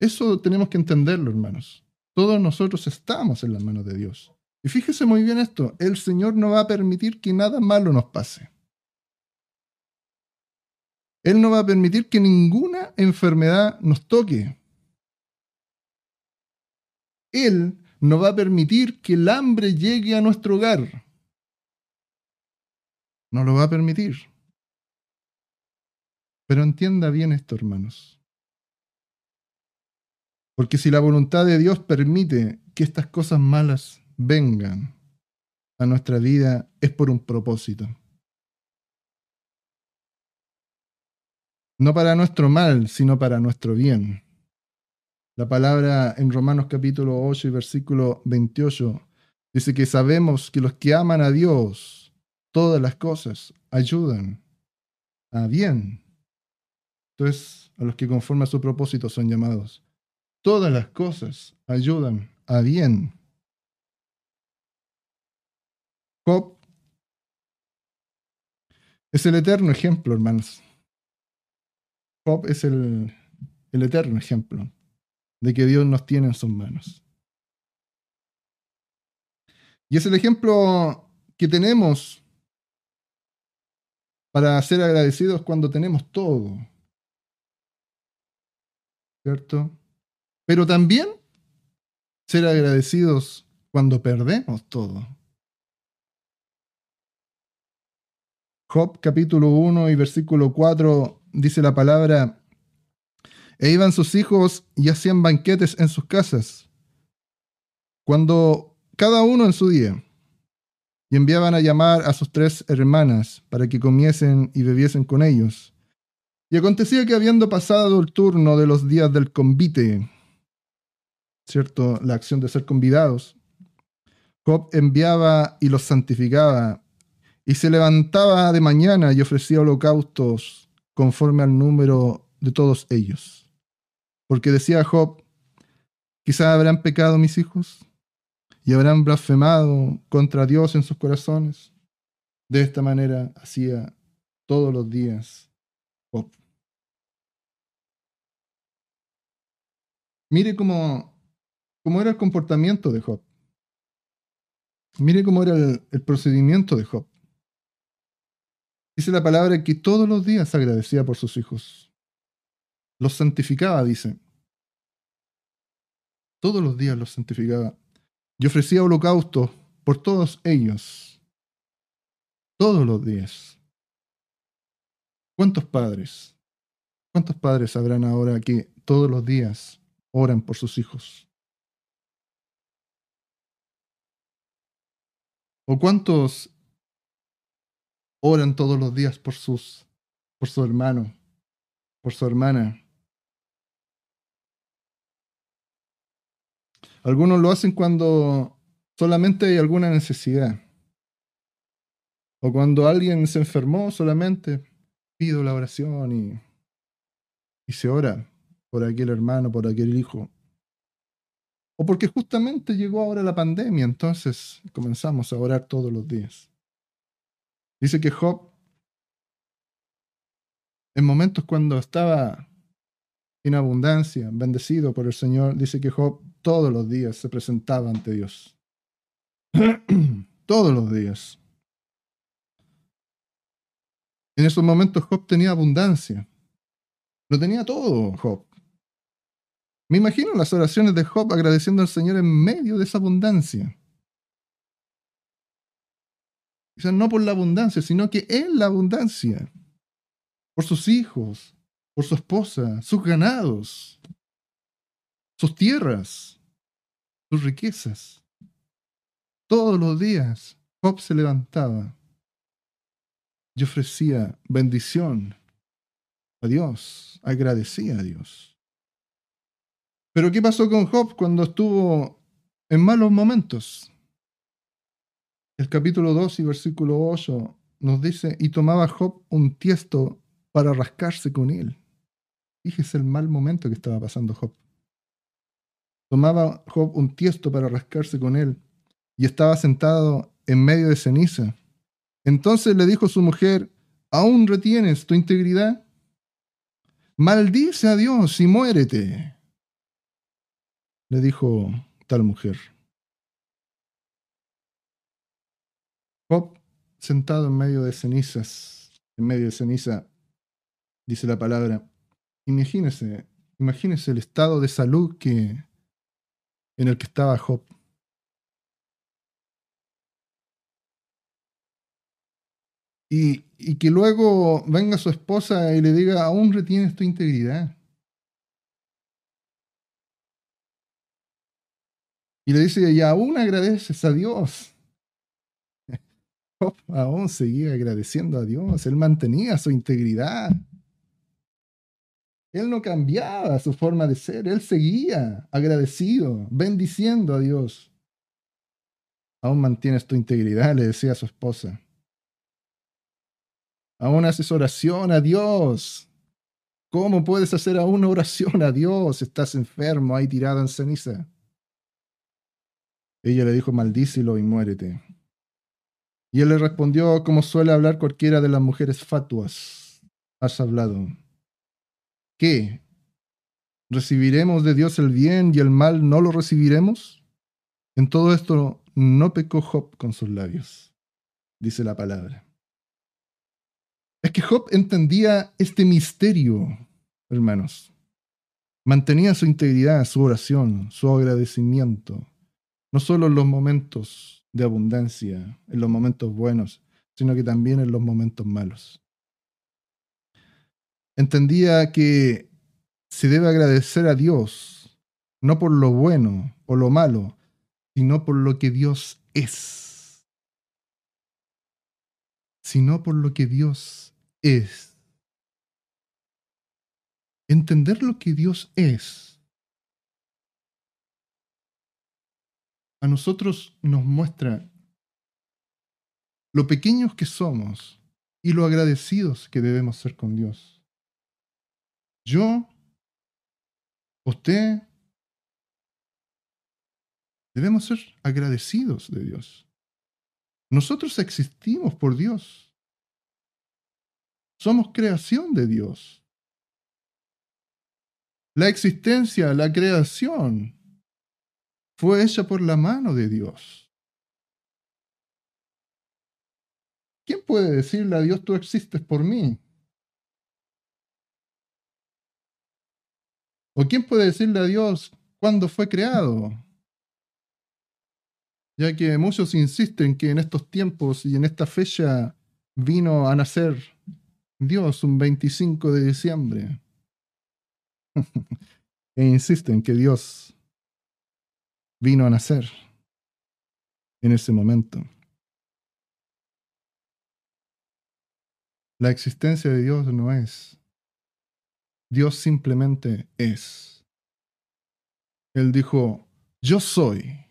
Eso tenemos que entenderlo, hermanos. Todos nosotros estamos en las manos de Dios. Y fíjese muy bien esto, el Señor no va a permitir que nada malo nos pase. Él no va a permitir que ninguna enfermedad nos toque. Él no va a permitir que el hambre llegue a nuestro hogar. No lo va a permitir. Pero entienda bien esto, hermanos. Porque si la voluntad de Dios permite que estas cosas malas vengan a nuestra vida, es por un propósito. No para nuestro mal, sino para nuestro bien. La palabra en Romanos capítulo 8 y versículo 28 dice que sabemos que los que aman a Dios, todas las cosas ayudan a bien. Entonces, a los que conforme a su propósito son llamados. todas las cosas ayudan a bien. Job es el eterno ejemplo, hermanos. Job es el, el eterno ejemplo de que Dios nos tiene en sus manos. Y es el ejemplo que tenemos para ser agradecidos cuando tenemos todo. ¿Cierto? Pero también ser agradecidos cuando perdemos todo. Job capítulo 1 y versículo 4 dice la palabra, e iban sus hijos y hacían banquetes en sus casas, cuando cada uno en su día, y enviaban a llamar a sus tres hermanas para que comiesen y bebiesen con ellos. Y acontecía que habiendo pasado el turno de los días del convite, ¿cierto? La acción de ser convidados, Job enviaba y los santificaba y se levantaba de mañana y ofrecía holocaustos conforme al número de todos ellos. Porque decía Job, quizá habrán pecado mis hijos y habrán blasfemado contra Dios en sus corazones. De esta manera hacía todos los días Job. Mire cómo, cómo era el comportamiento de Job. Mire cómo era el, el procedimiento de Job. Dice la palabra que todos los días agradecía por sus hijos. Los santificaba, dice. Todos los días los santificaba. Y ofrecía holocausto por todos ellos. Todos los días. ¿Cuántos padres? ¿Cuántos padres habrán ahora que todos los días oran por sus hijos? ¿O cuántos oran todos los días por sus por su hermano, por su hermana. Algunos lo hacen cuando solamente hay alguna necesidad. O cuando alguien se enfermó, solamente pido la oración y, y se ora por aquel hermano, por aquel hijo. O porque justamente llegó ahora la pandemia, entonces comenzamos a orar todos los días. Dice que Job, en momentos cuando estaba en abundancia, bendecido por el Señor, dice que Job todos los días se presentaba ante Dios. todos los días. En esos momentos Job tenía abundancia. Lo tenía todo, Job. Me imagino las oraciones de Job agradeciendo al Señor en medio de esa abundancia. Quizás no por la abundancia, sino que en la abundancia. Por sus hijos, por su esposa, sus ganados, sus tierras, sus riquezas. Todos los días Job se levantaba y ofrecía bendición a Dios, agradecía a Dios. Pero ¿qué pasó con Job cuando estuvo en malos momentos? El capítulo 2 y versículo 8 nos dice, y tomaba Job un tiesto para rascarse con él. Fíjese el mal momento que estaba pasando Job. Tomaba Job un tiesto para rascarse con él y estaba sentado en medio de ceniza. Entonces le dijo su mujer, ¿aún retienes tu integridad? Maldice a Dios y muérete. Le dijo tal mujer. Job, sentado en medio de cenizas, en medio de ceniza, dice la palabra, imagínese, imagínese el estado de salud que, en el que estaba Job. Y, y, que luego venga su esposa y le diga, aún retienes tu integridad. Y le dice, y aún agradeces a Dios aún seguía agradeciendo a Dios. Él mantenía su integridad. Él no cambiaba su forma de ser. Él seguía agradecido, bendiciendo a Dios. Aún mantienes tu integridad, le decía a su esposa. Aún haces oración a Dios. ¿Cómo puedes hacer aún oración a Dios? Estás enfermo, ahí tirado en ceniza. Ella le dijo, maldícelo y muérete. Y él le respondió, como suele hablar cualquiera de las mujeres fatuas. Has hablado. ¿Qué? ¿Recibiremos de Dios el bien y el mal no lo recibiremos? En todo esto no pecó Job con sus labios, dice la palabra. Es que Job entendía este misterio, hermanos. Mantenía su integridad, su oración, su agradecimiento, no solo en los momentos de abundancia, en los momentos buenos, sino que también en los momentos malos. Entendía que se debe agradecer a Dios, no por lo bueno o lo malo, sino por lo que Dios es. Sino por lo que Dios es. Entender lo que Dios es a nosotros nos muestra lo pequeños que somos y lo agradecidos que debemos ser con Dios. Yo, usted, debemos ser agradecidos de Dios. Nosotros existimos por Dios. Somos creación de Dios. La existencia, la creación, fue hecha por la mano de Dios. ¿Quién puede decirle a Dios, tú existes por mí? ¿O quién puede decirle a Dios cuándo fue creado? Ya que muchos insisten que en estos tiempos y en esta fecha vino a nacer Dios un 25 de diciembre. e insisten que Dios vino a nacer en ese momento. La existencia de Dios no es. Dios simplemente es. Él dijo, yo soy.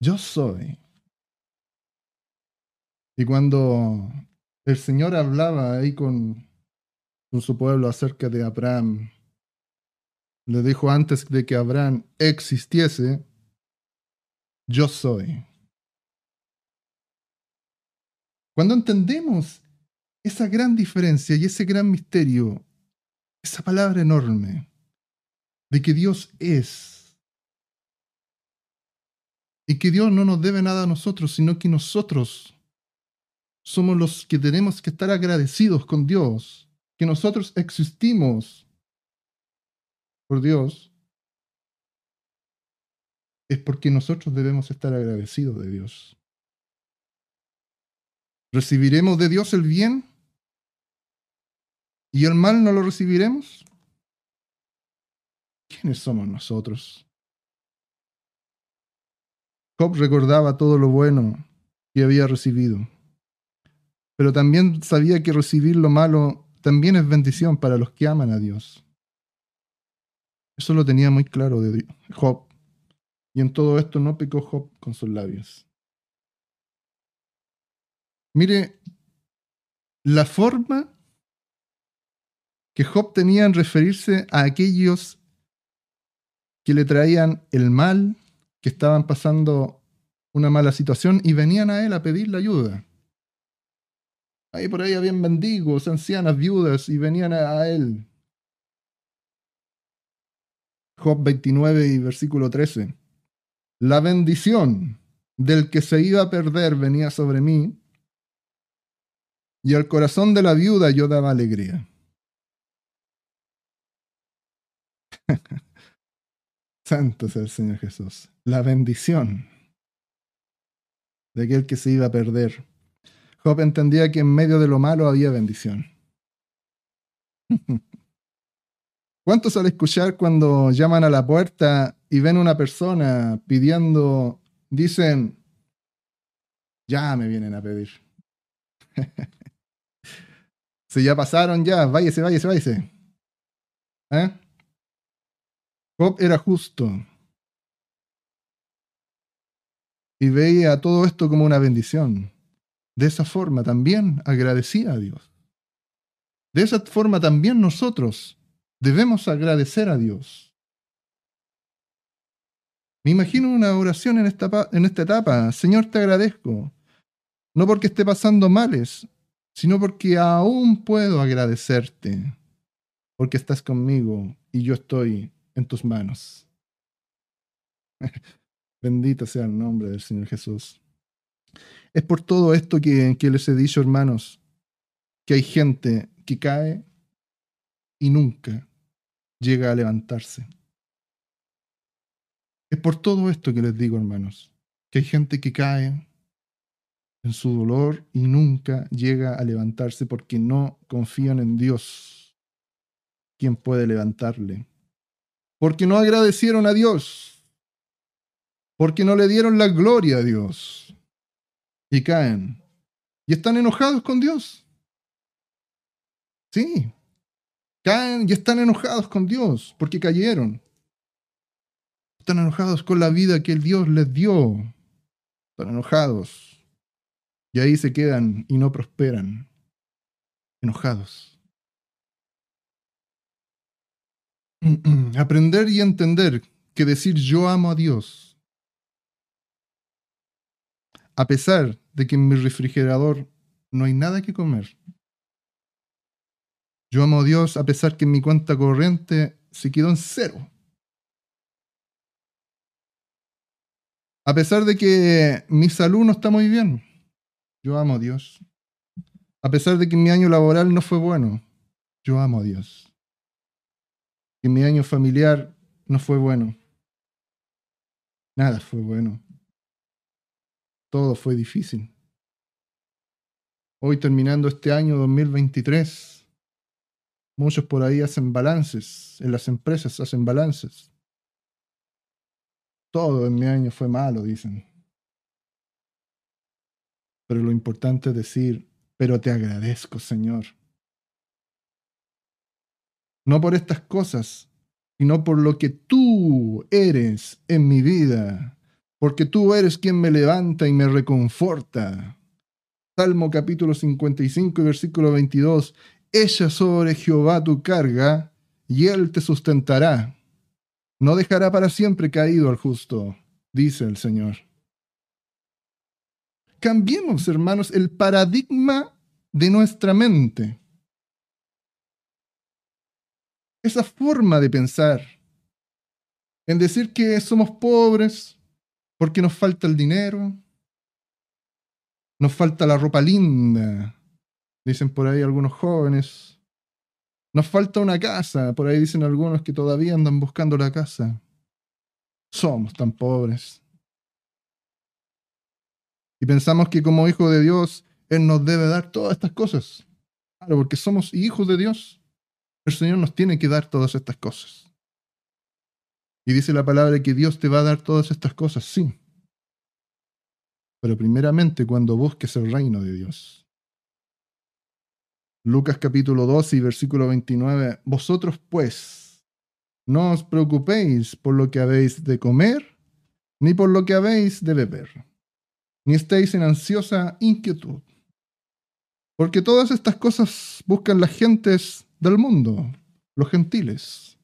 Yo soy. Y cuando el Señor hablaba ahí con, con su pueblo acerca de Abraham, le dijo antes de que Abraham existiese, yo soy. Cuando entendemos esa gran diferencia y ese gran misterio, esa palabra enorme de que Dios es, y que Dios no nos debe nada a nosotros, sino que nosotros somos los que tenemos que estar agradecidos con Dios, que nosotros existimos por Dios, es porque nosotros debemos estar agradecidos de Dios. ¿Recibiremos de Dios el bien y el mal no lo recibiremos? ¿Quiénes somos nosotros? Job recordaba todo lo bueno que había recibido, pero también sabía que recibir lo malo también es bendición para los que aman a Dios. Eso lo tenía muy claro de Job. Y en todo esto no pecó Job con sus labios. Mire, la forma que Job tenía en referirse a aquellos que le traían el mal, que estaban pasando una mala situación y venían a él a pedirle ayuda. Ahí por ahí habían mendigos, ancianas, viudas y venían a él Job 29 y versículo 13. La bendición del que se iba a perder venía sobre mí, y al corazón de la viuda yo daba alegría. Santo es el Señor Jesús. La bendición de aquel que se iba a perder. Job entendía que en medio de lo malo había bendición. ¿Cuántos al escuchar cuando llaman a la puerta y ven una persona pidiendo, dicen, ya me vienen a pedir? si ya pasaron, ya, váyase, váyase, váyase. ¿Eh? Job era justo. Y veía todo esto como una bendición. De esa forma también agradecía a Dios. De esa forma también nosotros debemos agradecer a Dios. Me imagino una oración en esta, en esta etapa. Señor, te agradezco. No porque esté pasando males, sino porque aún puedo agradecerte. Porque estás conmigo y yo estoy en tus manos. Bendito sea el nombre del Señor Jesús. Es por todo esto que, que les he dicho, hermanos, que hay gente que cae y nunca llega a levantarse. Es por todo esto que les digo, hermanos, que hay gente que cae en su dolor y nunca llega a levantarse porque no confían en Dios, quien puede levantarle. Porque no agradecieron a Dios, porque no le dieron la gloria a Dios y caen y están enojados con Dios. Sí, caen y están enojados con Dios porque cayeron. Están enojados con la vida que el Dios les dio. Están enojados. Y ahí se quedan y no prosperan. Enojados. Aprender y entender que decir yo amo a Dios, a pesar de que en mi refrigerador no hay nada que comer. Yo amo a Dios a pesar que en mi cuenta corriente se quedó en cero. A pesar de que mi salud no está muy bien, yo amo a Dios. A pesar de que mi año laboral no fue bueno, yo amo a Dios. Que mi año familiar no fue bueno. Nada fue bueno. Todo fue difícil. Hoy terminando este año 2023, muchos por ahí hacen balances, en las empresas hacen balances. Todo en mi año fue malo, dicen. Pero lo importante es decir, pero te agradezco, Señor. No por estas cosas, sino por lo que tú eres en mi vida, porque tú eres quien me levanta y me reconforta. Salmo capítulo 55 y versículo 22, Echa sobre Jehová tu carga, y él te sustentará. No dejará para siempre caído al justo, dice el Señor. Cambiemos, hermanos, el paradigma de nuestra mente. Esa forma de pensar en decir que somos pobres porque nos falta el dinero, nos falta la ropa linda, dicen por ahí algunos jóvenes, nos falta una casa, por ahí dicen algunos que todavía andan buscando la casa. Somos tan pobres. Y pensamos que como hijos de Dios, Él nos debe dar todas estas cosas. Claro, porque somos hijos de Dios. El Señor nos tiene que dar todas estas cosas. Y dice la palabra que Dios te va a dar todas estas cosas, sí. Pero primeramente cuando busques el reino de Dios. Lucas capítulo 12 y versículo 29. Vosotros pues, no os preocupéis por lo que habéis de comer, ni por lo que habéis de beber, ni estéis en ansiosa inquietud. Porque todas estas cosas buscan las gentes del mundo, los gentiles.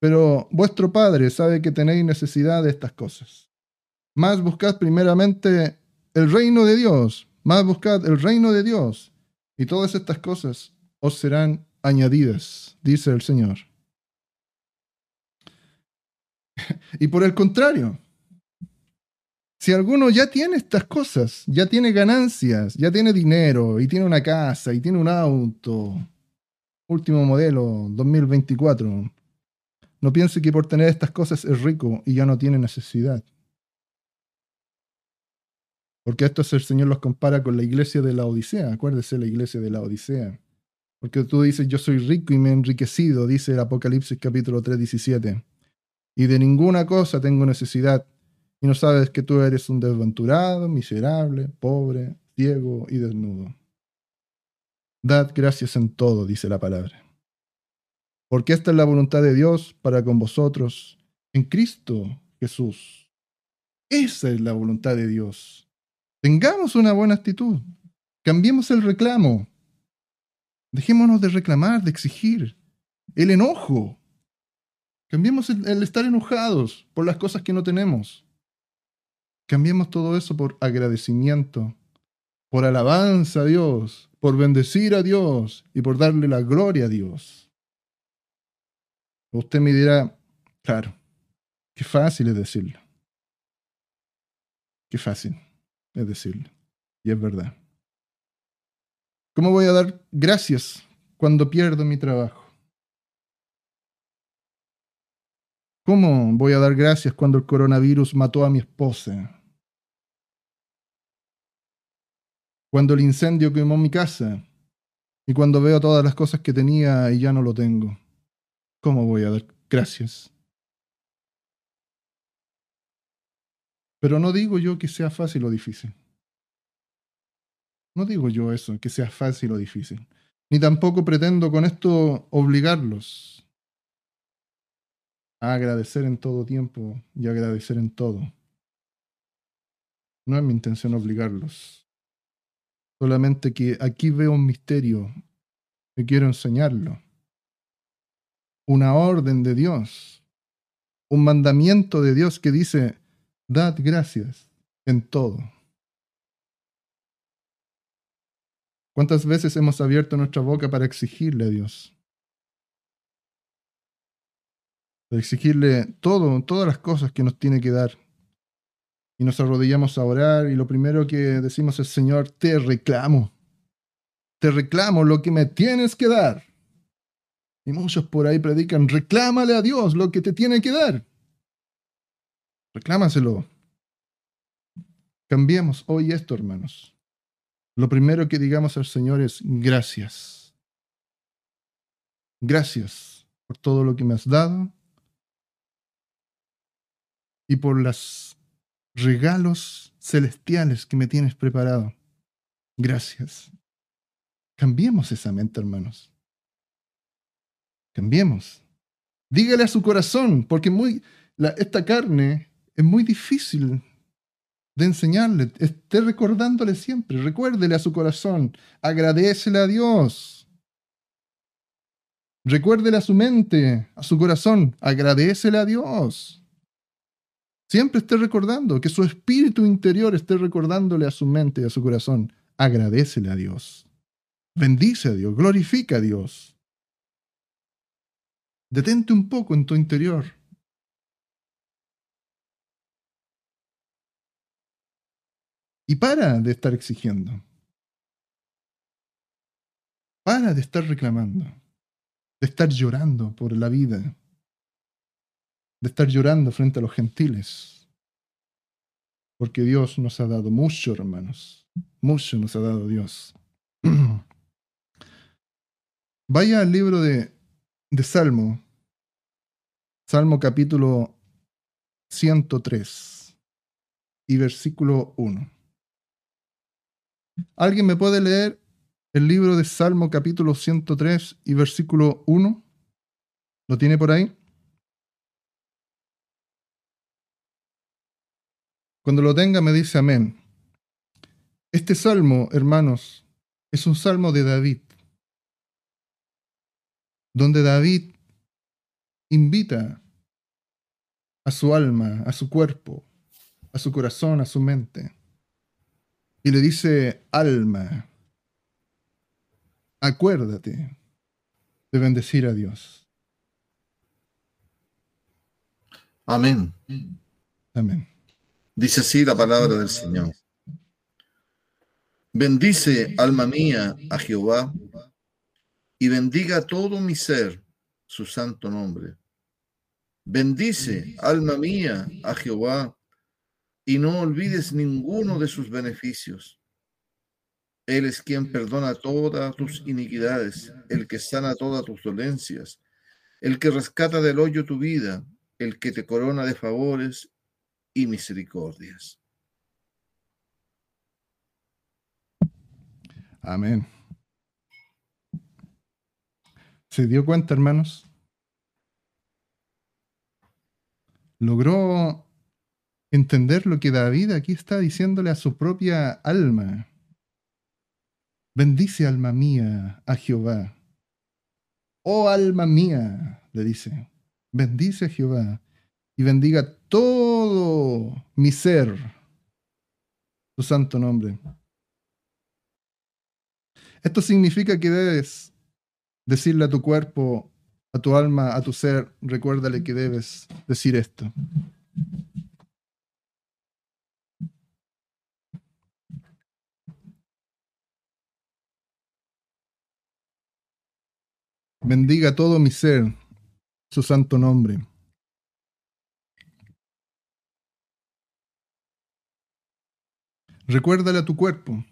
Pero vuestro Padre sabe que tenéis necesidad de estas cosas. Más buscad primeramente el reino de Dios, más buscad el reino de Dios y todas estas cosas os serán añadidas, dice el Señor. y por el contrario, si alguno ya tiene estas cosas, ya tiene ganancias, ya tiene dinero, y tiene una casa, y tiene un auto, último modelo, 2024, no piense que por tener estas cosas es rico y ya no tiene necesidad. Porque esto el Señor los compara con la iglesia de la Odisea. Acuérdese la iglesia de la Odisea. Porque tú dices, yo soy rico y me he enriquecido, dice el Apocalipsis capítulo 3, 17. Y de ninguna cosa tengo necesidad. Y no sabes que tú eres un desventurado, miserable, pobre, ciego y desnudo. Dad gracias en todo, dice la palabra. Porque esta es la voluntad de Dios para con vosotros en Cristo Jesús. Esa es la voluntad de Dios Tengamos una buena actitud. Cambiemos el reclamo Dejémonos de reclamar, de exigir. El enojo. Cambiemos el, el estar enojados por las cosas que no tenemos. Cambiemos todo eso por agradecimiento, por alabanza a Dios, por bendecir a Dios y por darle la gloria a Dios. Usted me dirá, claro, qué fácil es decirlo. Qué fácil es decirlo. Y es verdad. ¿Cómo voy a dar gracias cuando pierdo mi trabajo? ¿Cómo voy a dar gracias cuando el coronavirus mató a mi esposa? Cuando el incendio quemó mi casa y cuando veo todas las cosas que tenía y ya no lo tengo. ¿Cómo voy a dar gracias? Pero no digo yo que sea fácil o difícil. No digo yo eso, que sea fácil o difícil. Ni tampoco pretendo con esto obligarlos a agradecer en todo tiempo y agradecer en todo. No es mi intención obligarlos. Solamente que aquí veo un misterio y quiero enseñarlo. Una orden de Dios. Un mandamiento de Dios que dice, dad gracias en todo. ¿Cuántas veces hemos abierto nuestra boca para exigirle a Dios? Para exigirle todo, todas las cosas que nos tiene que dar. Y nos arrodillamos a orar y lo primero que decimos es, Señor, te reclamo. Te reclamo lo que me tienes que dar. Y muchos por ahí predican, reclámale a Dios lo que te tiene que dar. Reclámaselo. Cambiemos hoy esto, hermanos lo primero que digamos al Señor es gracias. Gracias por todo lo que me has dado y por los regalos celestiales que me tienes preparado. Gracias. Cambiemos esa mente, hermanos. Cambiemos. Dígale a su corazón, porque muy, esta carne es muy difícil de enseñarle, esté recordándole siempre, recuérdele a su corazón, agradecele a Dios. Recuérdele a su mente, a su corazón, agradecele a Dios. Siempre esté recordando, que su espíritu interior esté recordándole a su mente y a su corazón, agradecele a Dios. Bendice a Dios, glorifica a Dios. Detente un poco en tu interior Y para de estar exigiendo. Para de estar reclamando. De estar llorando por la vida. De estar llorando frente a los gentiles. Porque Dios nos ha dado mucho, hermanos. Mucho nos ha dado Dios. Vaya al libro de, de Salmo. Salmo capítulo 103 y versículo 1. ¿Alguien me puede leer el libro de Salmo capítulo 103 y versículo 1? ¿Lo tiene por ahí? Cuando lo tenga me dice amén. Este salmo, hermanos, es un salmo de David, donde David invita a su alma, a su cuerpo, a su corazón, a su mente, y le dice, alma, acuérdate de bendecir a Dios. Amén. Amén. Dice así la palabra del Señor. Bendice, alma mía, a Jehová, y bendiga todo mi ser su santo nombre. Bendice, alma mía, a Jehová, y no olvides ninguno de sus beneficios. Él es quien perdona todas tus iniquidades, el que sana todas tus dolencias, el que rescata del hoyo tu vida, el que te corona de favores y misericordias. Amén. ¿Se dio cuenta, hermanos? Logró entender lo que David aquí está diciéndole a su propia alma. Bendice alma mía a Jehová. Oh alma mía, le dice, bendice a Jehová y bendiga todo mi ser, su santo nombre. Esto significa que debes decirle a tu cuerpo, a tu alma, a tu ser, recuérdale que debes decir esto. Bendiga todo mi ser, su santo nombre. Recuérdale a tu cuerpo,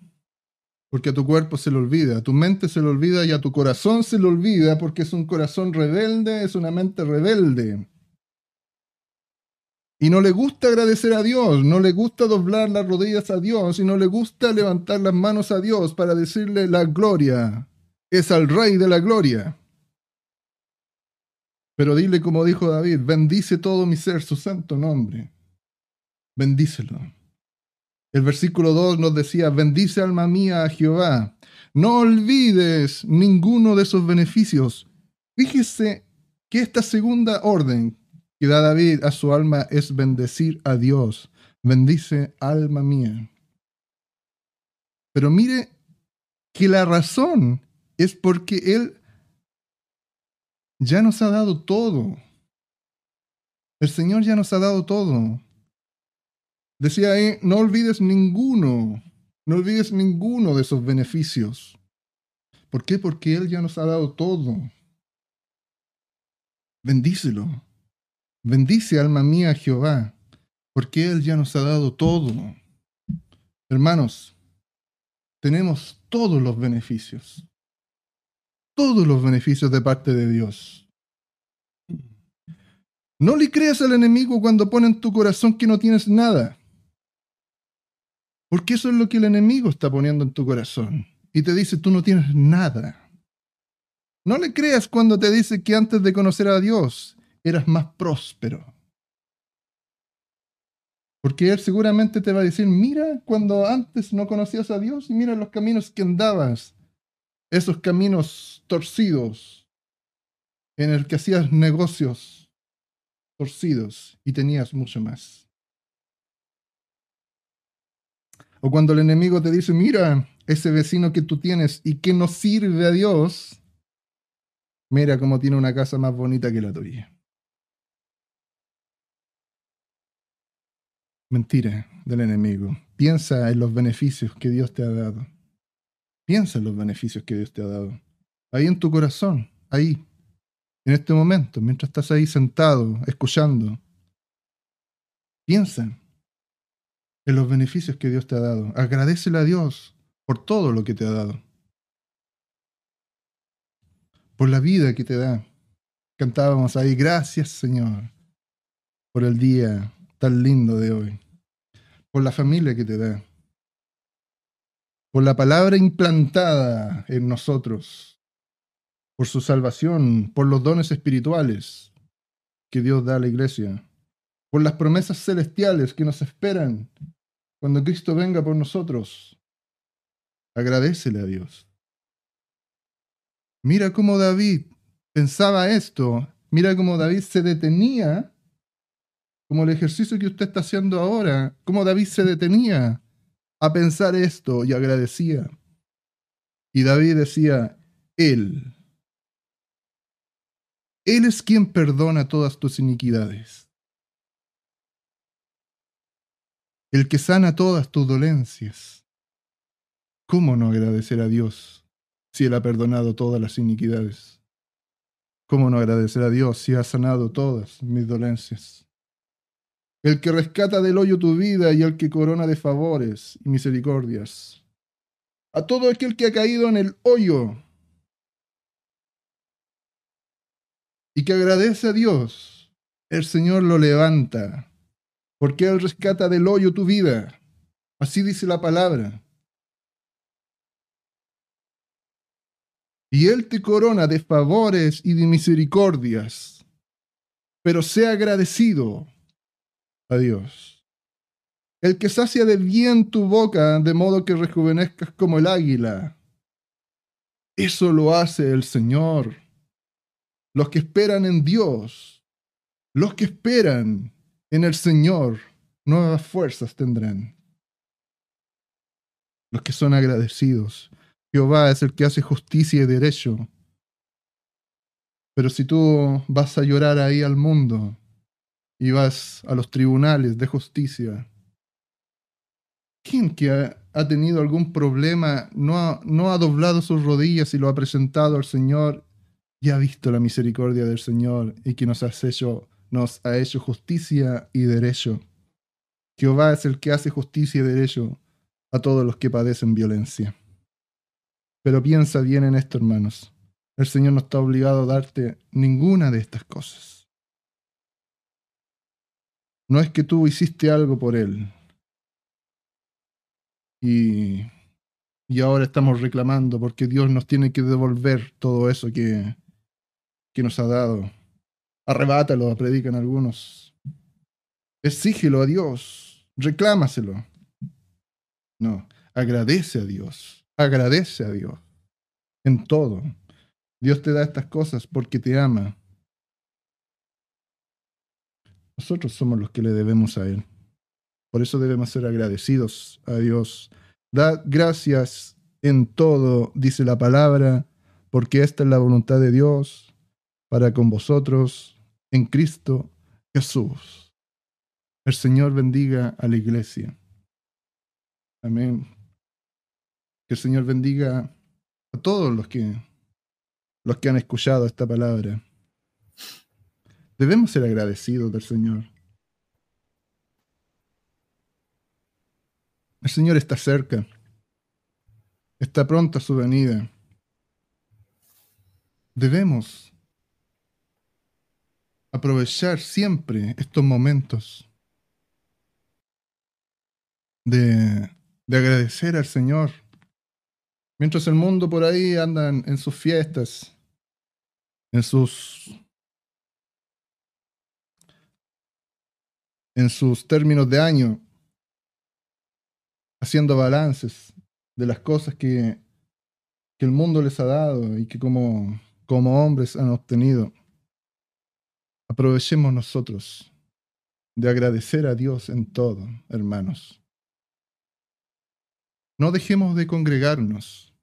porque a tu cuerpo se le olvida, a tu mente se le olvida y a tu corazón se le olvida porque es un corazón rebelde, es una mente rebelde. Y no le gusta agradecer a Dios, no le gusta doblar las rodillas a Dios y no le gusta levantar las manos a Dios para decirle la gloria. Es al Rey de la gloria. Pero dile como dijo David, bendice todo mi ser, su santo nombre. Bendícelo. El versículo 2 nos decía, bendice alma mía a Jehová. No olvides ninguno de esos beneficios. Fíjese que esta segunda orden que da David a su alma es bendecir a Dios. Bendice alma mía. Pero mire que la razón es porque Él ya nos ha dado todo. El Señor ya nos ha dado todo. Decía ahí, no olvides ninguno, no olvides ninguno de esos beneficios. ¿Por qué? Porque Él ya nos ha dado todo. Bendícelo. Bendice alma mía Jehová, porque Él ya nos ha dado todo. Hermanos, tenemos todos los beneficios. Todos los beneficios de parte de Dios. No le creas al enemigo cuando pone en tu corazón que no tienes nada. Porque eso es lo que el enemigo está poniendo en tu corazón. Y te dice, tú no tienes nada. No le creas cuando te dice que antes de conocer a Dios eras más próspero. Porque Él seguramente te va a decir, mira cuando antes no conocías a Dios y mira los caminos que andabas. Esos caminos torcidos en el que hacías negocios torcidos y tenías mucho más. O cuando el enemigo te dice, mira, ese vecino que tú tienes y que no sirve a Dios, mira cómo tiene una casa más bonita que la tuya. Mentira del enemigo. Piensa en los beneficios que Dios te ha dado. Piensa en los beneficios que Dios te ha dado. Ahí en tu corazón, ahí, en este momento, mientras estás ahí sentado, escuchando. Piensa en los beneficios que Dios te ha dado. Agradecele a Dios por todo lo que te ha dado. Por la vida que te da. Cantábamos ahí, gracias Señor, por el día tan lindo de hoy. Por la familia que te da. Por la palabra implantada en nosotros. Por su salvación, por los dones espirituales que Dios da a la iglesia. Por las promesas celestiales que nos esperan cuando Cristo venga por nosotros, agradecele a Dios. Mira cómo David pensaba esto. Mira cómo David se detenía, como el ejercicio que usted está haciendo ahora, cómo David se detenía a pensar esto y agradecía. Y David decía, Él, Él es quien perdona todas tus iniquidades. El que sana todas tus dolencias. ¿Cómo no agradecer a Dios si Él ha perdonado todas las iniquidades? ¿Cómo no agradecer a Dios si ha sanado todas mis dolencias? El que rescata del hoyo tu vida y el que corona de favores y misericordias. A todo aquel que ha caído en el hoyo y que agradece a Dios, el Señor lo levanta porque Él rescata del hoyo tu vida. Así dice la palabra. Y Él te corona de favores y de misericordias. Pero sea agradecido a Dios. El que sacia de bien tu boca, de modo que rejuvenezcas como el águila. Eso lo hace el Señor. Los que esperan en Dios, los que esperan en el Señor, nuevas fuerzas tendrán. Los que son agradecidos. Jehová es el que hace justicia y derecho. Pero si tú vas a llorar ahí al mundo y vas a los tribunales de justicia, ¿quién que ha, tenido algún problema no ha, no ha doblado sus rodillas y lo ha presentado al Señor y ha visto la misericordia del Señor y que nos ha hecho, nos ha hecho justicia y derecho? Jehová es el que hace justicia y derecho a todos los que padecen violencia. Pero piensa bien en esto, hermanos. El Señor no está obligado a darte ninguna de estas cosas. No es que tú hiciste algo por Él. Y, y ahora estamos reclamando porque Dios nos tiene que devolver todo eso que, que nos ha dado. Arrebátalo, predican algunos. Exígelo a Dios. Reclámaselo. No, agradece a Dios. Agradece a Dios. En todo. Dios te da estas cosas porque te ama. Nosotros somos los que le debemos a Él. Por eso debemos ser agradecidos a Dios. Dad gracias en todo, dice la palabra, porque esta es la voluntad de Dios para con vosotros en Cristo Jesús. El Señor bendiga a la iglesia. Amén. Que el Señor bendiga a todos los que los que han escuchado esta palabra. Debemos ser agradecidos del Señor. El Señor está cerca. Está pronta su venida. Debemos aprovechar siempre estos momentos de, de agradecer al Señor. Mientras el mundo por ahí anda en sus fiestas, en sus en sus términos de año, haciendo balances de las cosas que, que el mundo les ha dado y que como, como hombres han obtenido. Aprovechemos nosotros de agradecer a Dios en todo, hermanos. No dejemos de congregarnos.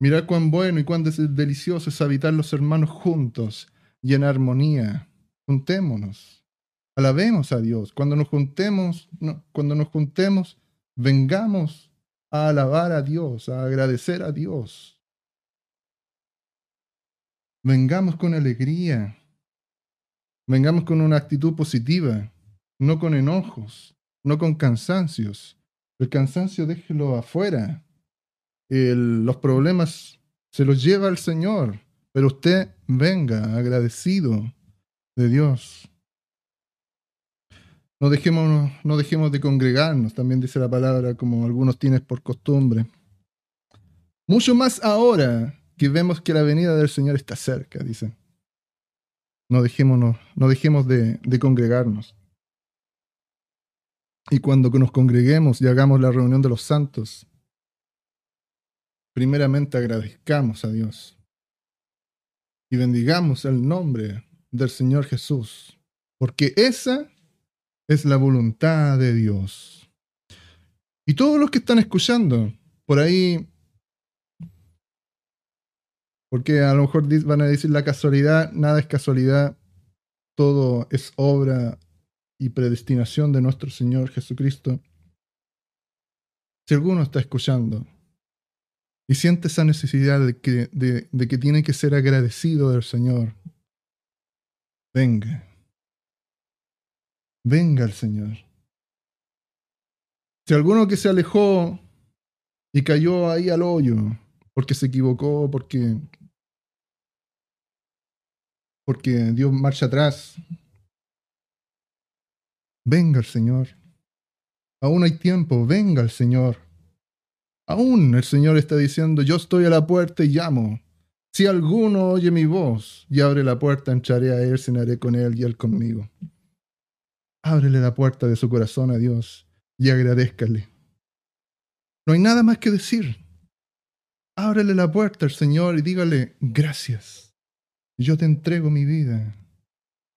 Mirad cuán bueno y cuán delicioso es habitar los hermanos juntos y en armonía. Juntémonos. Alabemos a Dios. Cuando nos juntemos, cuando nos juntemos, vengamos a alabar a Dios, a agradecer a Dios. Vengamos con alegría. Vengamos con una actitud positiva, no con enojos, no con cansancios. El cansancio déjelo afuera los problemas se los lleva el Señor, pero usted venga agradecido de Dios. No dejemos, no dejemos de congregarnos, también dice la palabra, como algunos tienes por costumbre. Mucho más ahora que vemos que la venida del Señor está cerca, dice. No, dejémonos, no dejemos de, de congregarnos. Y cuando nos congreguemos y hagamos la reunión de los santos, primeramente agradezcamos a Dios y bendigamos el nombre del Señor Jesús, porque esa es la voluntad de Dios. Y todos los que están escuchando, por ahí, porque a lo mejor van a decir la casualidad, nada es casualidad, todo es obra y predestinación de nuestro Señor Jesucristo. Si alguno está escuchando y siente esa necesidad de que, de, que tiene que ser agradecido del Señor, venga. Venga el Señor. Si alguno que se alejó y cayó ahí al hoyo porque se equivocó, porque porque dio marcha atrás, venga el Señor. Aún hay tiempo, venga el Señor. Aún el Señor está diciendo, yo estoy a la puerta y llamo. Si alguno oye mi voz y abre la puerta, entraré a él, cenaré con él y él conmigo. Ábrele la puerta de su corazón a Dios y agradezcale. No hay nada más que decir. Ábrele la puerta al Señor y dígale, gracias. Yo te entrego mi vida.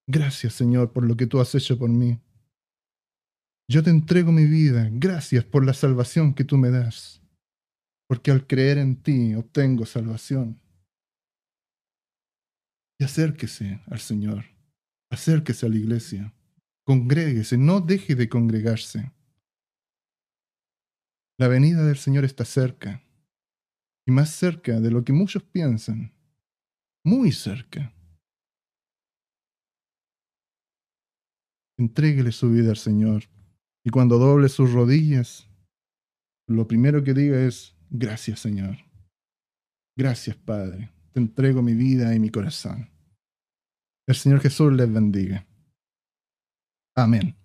Gracias, Señor, por lo que tú has hecho por mí. Yo te entrego mi vida. Gracias por la salvación que tú me das. Porque al creer en ti obtengo salvación. Y acérquese al Señor. Acérquese a la iglesia. Congréguese. No deje de congregarse. La venida del Señor está cerca. Y más cerca de lo que muchos piensan. Muy cerca. Entréguele su vida al Señor. Y cuando doble sus rodillas, lo primero que diga es, gracias Señor. Gracias Padre. Te entrego mi vida y mi corazón. El Señor Jesús les bendiga. Amén.